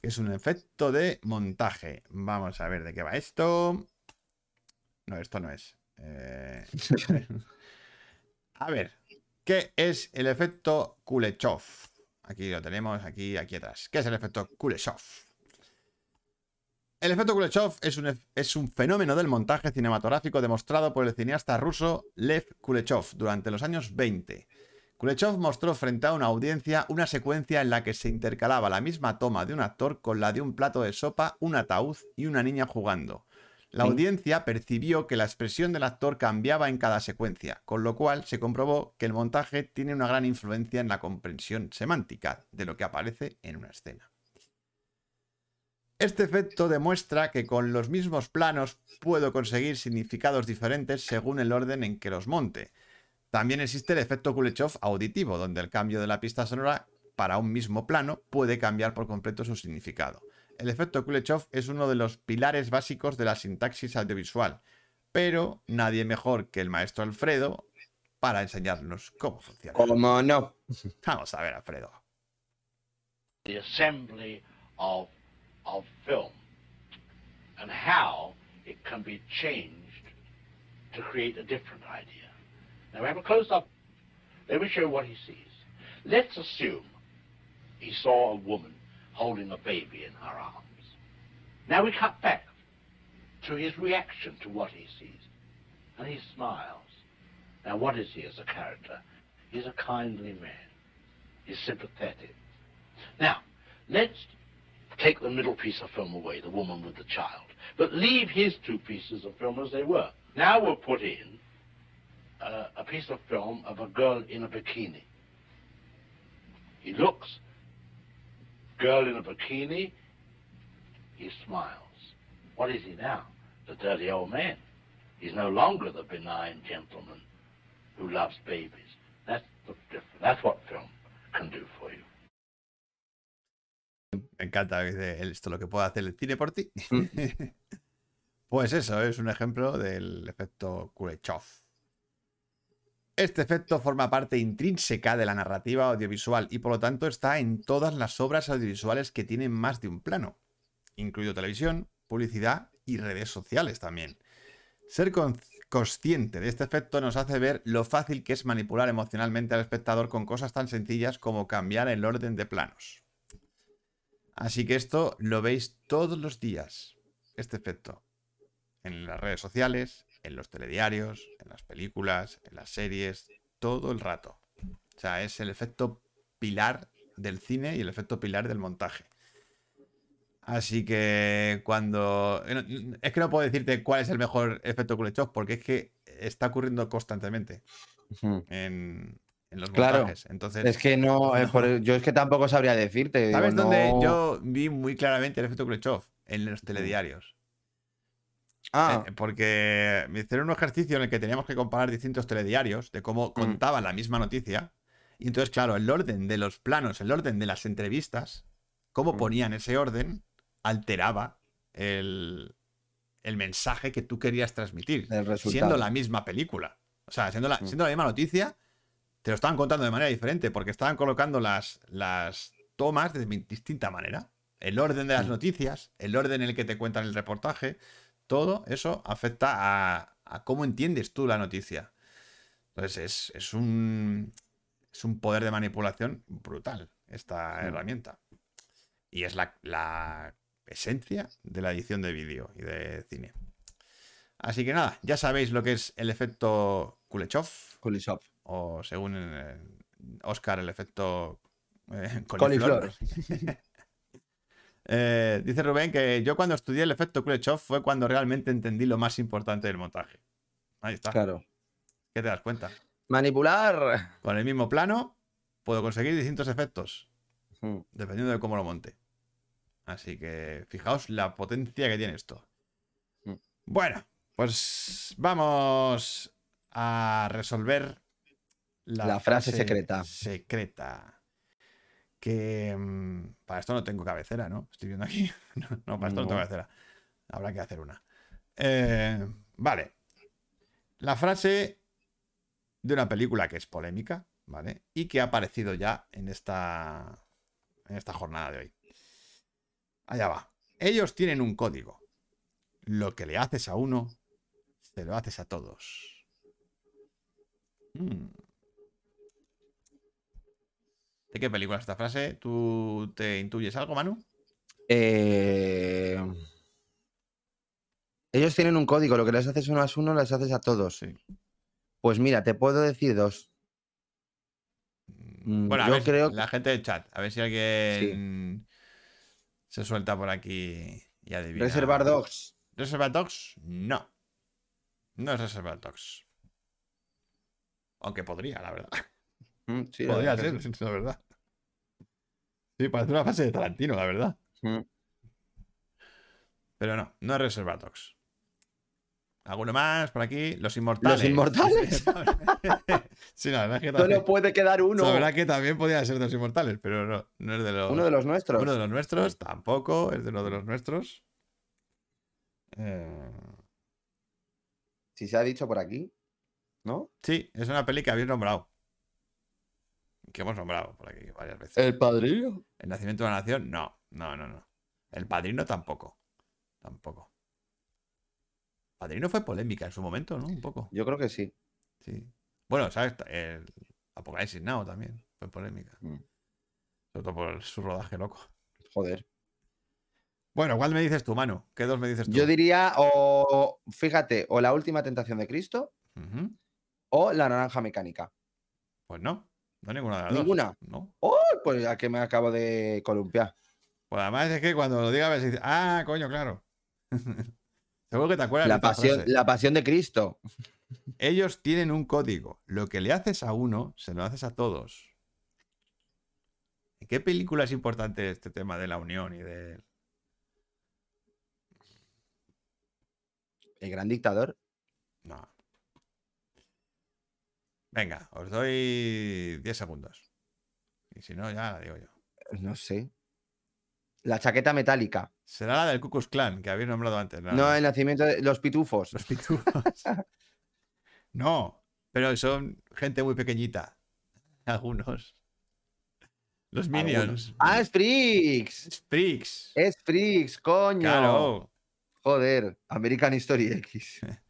Que es un efecto de montaje. Vamos a ver de qué va esto. No, esto no es. Eh, a ver, ¿qué es el efecto Kuleshov? Aquí lo tenemos, aquí, aquí atrás. ¿Qué es el efecto Kuleshov? El efecto Kuleshov es un, es un fenómeno del montaje cinematográfico demostrado por el cineasta ruso Lev Kuleshov durante los años 20. Kuleshov mostró frente a una audiencia una secuencia en la que se intercalaba la misma toma de un actor con la de un plato de sopa, un ataúd y una niña jugando. La audiencia percibió que la expresión del actor cambiaba en cada secuencia, con lo cual se comprobó que el montaje tiene una gran influencia en la comprensión semántica de lo que aparece en una escena. Este efecto demuestra que con los mismos planos puedo conseguir significados diferentes según el orden en que los monte. También existe el efecto Kuleshov auditivo, donde el cambio de la pista sonora para un mismo plano puede cambiar por completo su significado. El efecto Kuleshov es uno de los pilares básicos de la sintaxis audiovisual, pero nadie mejor que el maestro Alfredo para enseñarnos cómo funciona. ¿Cómo no? Vamos a ver, Alfredo. the assembly of, of film and how it can be changed to create a different idea. Now we have a close-up. Let me show what he sees. Let's assume he saw a woman holding a baby in her arms. Now we cut back to his reaction to what he sees. And he smiles. Now what is he as a character? He's a kindly man. He's sympathetic. Now, let's take the middle piece of film away, the woman with the child, but leave his two pieces of film as they were. Now we'll put in uh, a piece of film of a girl in a bikini. He looks, girl in a bikini, he smiles. What is he now? The dirty old man. He's no longer the benign gentleman who loves babies. That's the difference. That's what film can do for you. Me encanta esto lo que puede hacer el cine por ti. Mm. pues eso es un ejemplo del efecto Kuleshov. Este efecto forma parte intrínseca de la narrativa audiovisual y por lo tanto está en todas las obras audiovisuales que tienen más de un plano, incluido televisión, publicidad y redes sociales también. Ser con- consciente de este efecto nos hace ver lo fácil que es manipular emocionalmente al espectador con cosas tan sencillas como cambiar el orden de planos. Así que esto lo veis todos los días, este efecto. En las redes sociales, en los telediarios, en las películas, en las series, todo el rato. O sea, es el efecto pilar del cine y el efecto pilar del montaje. Así que cuando... eh, Es que no puedo decirte cuál es el mejor efecto Kuleshov porque es que está ocurriendo constantemente en, en los Claro. montajes. Entonces, Es que no, eh, por- yo es que tampoco sabría decirte. digo, ¿Sabes dónde no- yo vi muy claramente el efecto Kuleshov? En los telediarios. Ah, Eh, porque me hicieron un ejercicio en el que teníamos que comparar distintos telediarios de cómo contaban la misma noticia. Y entonces, claro, el orden de los planos, el orden de las entrevistas, cómo Mm. ponían ese orden, alteraba el, el mensaje que tú querías transmitir. Siendo la misma película. O sea, siendo la, Mm. siendo la misma noticia, te lo estaban contando de manera diferente, porque estaban colocando las, las tomas de distinta manera. El orden de las Mm. noticias, el orden en el que te cuentan el reportaje, todo eso afecta a, a cómo entiendes tú la noticia. Entonces es, es un, es un poder de manipulación brutal esta Mm. herramienta. Y es la, la esencia de la edición de vídeo y de cine. Así que nada, ya sabéis lo que es el efecto Kuleshov, Kuleshov. o según eh, Oscar, el efecto eh, Coliflor. Eh, dice Rubén que yo cuando estudié el efecto Kuleshov fue cuando realmente entendí lo más importante del montaje. Ahí está. Claro. ¿Qué te das cuenta? Manipular. Con el mismo plano puedo conseguir distintos efectos, Mm. dependiendo de cómo lo monte. Así que fijaos la potencia que tiene esto. Mm. Bueno, pues vamos a resolver la, La frase secreta. Secreta. Que mm, para esto no tengo cabecera, ¿no? Estoy viendo aquí. No, no, para esto no, tengo cabecera. Habrá que hacer una. Eh, vale. La frase de una película que es polémica, ¿vale? Y que ha aparecido ya en esta, en esta jornada de hoy. Allá va. Ellos tienen un código. Lo que le haces a uno, se lo haces a todos. Mm. ¿De qué película es esta frase? ¿Tú te intuyes algo, Manu? Eh, Ellos tienen un código, lo que les haces uno a uno, les haces a todos. Sí. Pues mira, te puedo decir dos. Mm, Bueno, a yo ver, creo- la gente del chat, a ver si alguien se suelta por aquí y adivina. Reservar Dogs. ¿Reservoir Dogs? No. No es Reservoir Dogs. Aunque podría, la verdad. Mm, sí, podría ser, la verdad. Sí, parece una fase de Tarantino, la verdad. Mm. Pero no, no es Reservoir Dogs. ¿Alguno más por aquí? Los Inmortales. ¿Los Inmortales? sí, la verdad es que Solo también, puede quedar uno. la verdad que también podía ser de los Inmortales, pero no, no es de los... Uno de los nuestros. Uno de los nuestros, tampoco es de uno de los nuestros. Eh, Si se ha dicho por aquí, ¿no? sí, es una peli que habéis nombrado. Que hemos nombrado por aquí varias veces. El padrino. El nacimiento de una nación, no, no, no, no. El padrino tampoco. Tampoco. Padrino fue polémica en su momento, ¿no? Un poco. Yo creo que sí. Sí. Bueno, ¿sabes? El Apocalipsis Now también fue polémica. Mm. Sobre todo por su rodaje loco. Joder. Bueno, ¿cuál me dices tú, Manu? ¿Qué dos me dices tú? Yo diría, o fíjate, o la última tentación de Cristo o la naranja mecánica. Pues no, no ninguna de las dos. ¿Ninguna? No. ¡Oh! Pues a que me acabo de columpiar. Pues además es que cuando lo diga, ves y dices, ah, coño, claro. Seguro que te acuerdas de La esta pasión, frase. la pasión de Cristo. Ellos tienen un código. Lo que le haces a uno, se lo haces a todos. ¿En qué película es importante este tema de la unión y de... El gran dictador. No. Venga, os doy 10 segundos. Y si no, ya la digo yo. No sé. La chaqueta metálica. Será la del Ku Klux Klan, que habéis nombrado antes. No, No, el nacimiento de los pitufos. Los pitufos. no, pero son gente muy pequeñita. Algunos. Los Minions. Algunos. Ah. Freaks. Es Freaks, coño. Claro. Joder, American History X.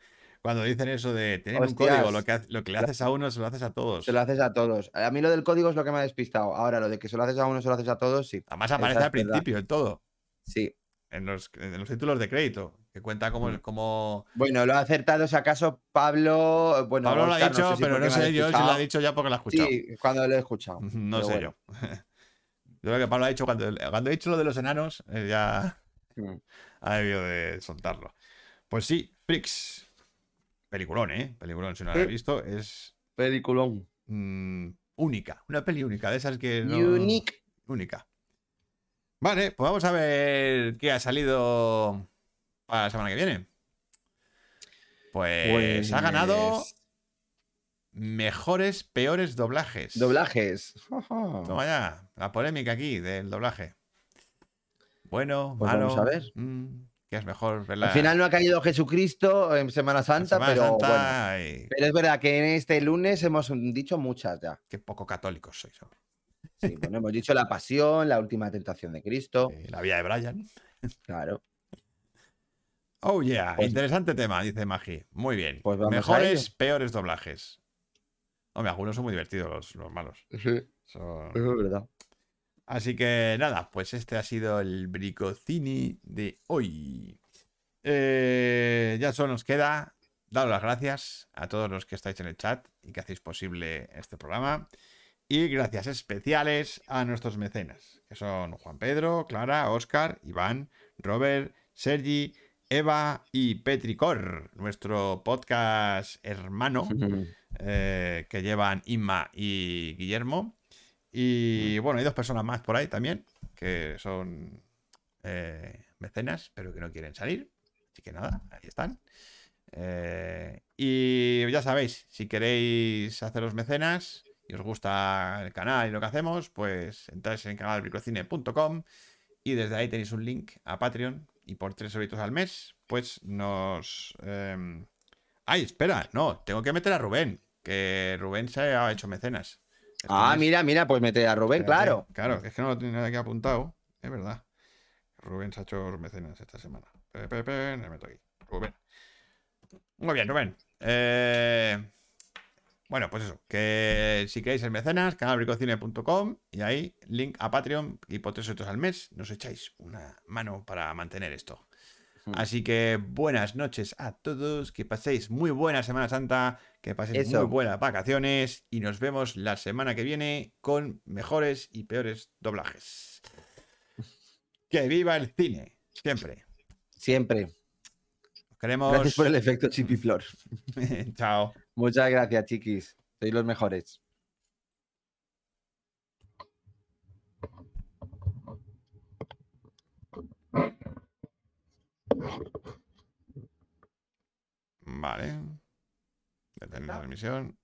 Cuando dicen eso de tener un código, lo que, lo que le haces a uno se lo haces a todos. Se lo haces a todos. A mí lo del código es lo que me ha despistado. Ahora, lo de que se lo haces a uno, se lo haces a todos, sí. Además aparece Esa al principio en todo. Sí. En los, en los títulos de crédito. Que cuenta como, Mm. como... Bueno, lo ha acertado, si acaso, Pablo. Bueno, Pablo lo ha no dicho, sé si pero no sé yo si lo ha dicho ya porque lo ha escuchado. Sí, cuando lo he escuchado. No sé bueno. yo. Yo creo que Pablo ha dicho cuando, cuando he dicho lo de los enanos, eh, ya Mm. ha debido de soltarlo. Pues sí, Freaks. Peliculón, ¿eh? Peliculón, si no lo habéis Sí. visto, es Peliculón. mm, única. Una peli única, de esas que no... Unique. Única. Vale, pues vamos a ver qué ha salido para la semana que viene. Pues, ha ganado Pues, mejores, peores doblajes. Doblajes. Toma ya, la polémica aquí del doblaje. Bueno, Pues malo. vamos a ver. mm, ¿Qué es mejor verla? Al final no ha caído Jesucristo en Semana Santa, Semana pero Santa bueno. Pero es verdad que en este lunes hemos dicho muchas ya. Qué poco católicos sois. hombre. Sí, bueno, hemos dicho la pasión, la última tentación de Cristo. La vida de Brian. Claro. Oh, yeah. Pues- Interesante tema, dice Magi. Muy bien. Pues Mejores, peores doblajes. Hombre, algunos son muy divertidos los, los malos. Sí, Son- es verdad. Así que nada, pues este ha sido el Bricocini de hoy. Eh, ya solo nos queda daros las gracias a todos los que estáis en el chat y que hacéis posible este programa. Y gracias especiales a nuestros mecenas, que son Juan Pedro, Clara, Oscar, Iván, Robert, Sergi, Eva y Petricor, nuestro podcast hermano eh, que llevan Inma y Guillermo. Y bueno, hay dos personas más por ahí también que son eh, mecenas, pero que no quieren salir. Así que nada, ahí están. Eh, y ya sabéis, si queréis haceros mecenas y os gusta el canal y lo que hacemos, pues entráis en canalbricocine.com y desde ahí tenéis un link a Patreon y por 3 euritos al mes, pues nos... em, Ay, espera, no, tengo que meter a Rubén, que Rubén se ha hecho mecenas. Ah, mira, mira, pues mete a Rubén, claro. Claro, es que no lo tenía aquí apuntado, es verdad. Rubén se ha hecho mecenas esta semana. Meto aquí. Rubén. Muy bien, Rubén. Eh, Bueno, pues eso, que si queréis el mecenas, canalbricocine.com y ahí link a Patreon y por al mes nos echáis una mano para mantener esto. Así que buenas noches a todos, que paséis muy buena Semana Santa, que paséis Eso. muy buenas vacaciones y nos vemos la semana que viene con mejores y peores doblajes. Que viva el cine, siempre. Siempre. Os queremos. Gracias por el efecto chipiflor. Chao. Muchas gracias, chiquis. Sois los mejores. Vale. Determinar misión.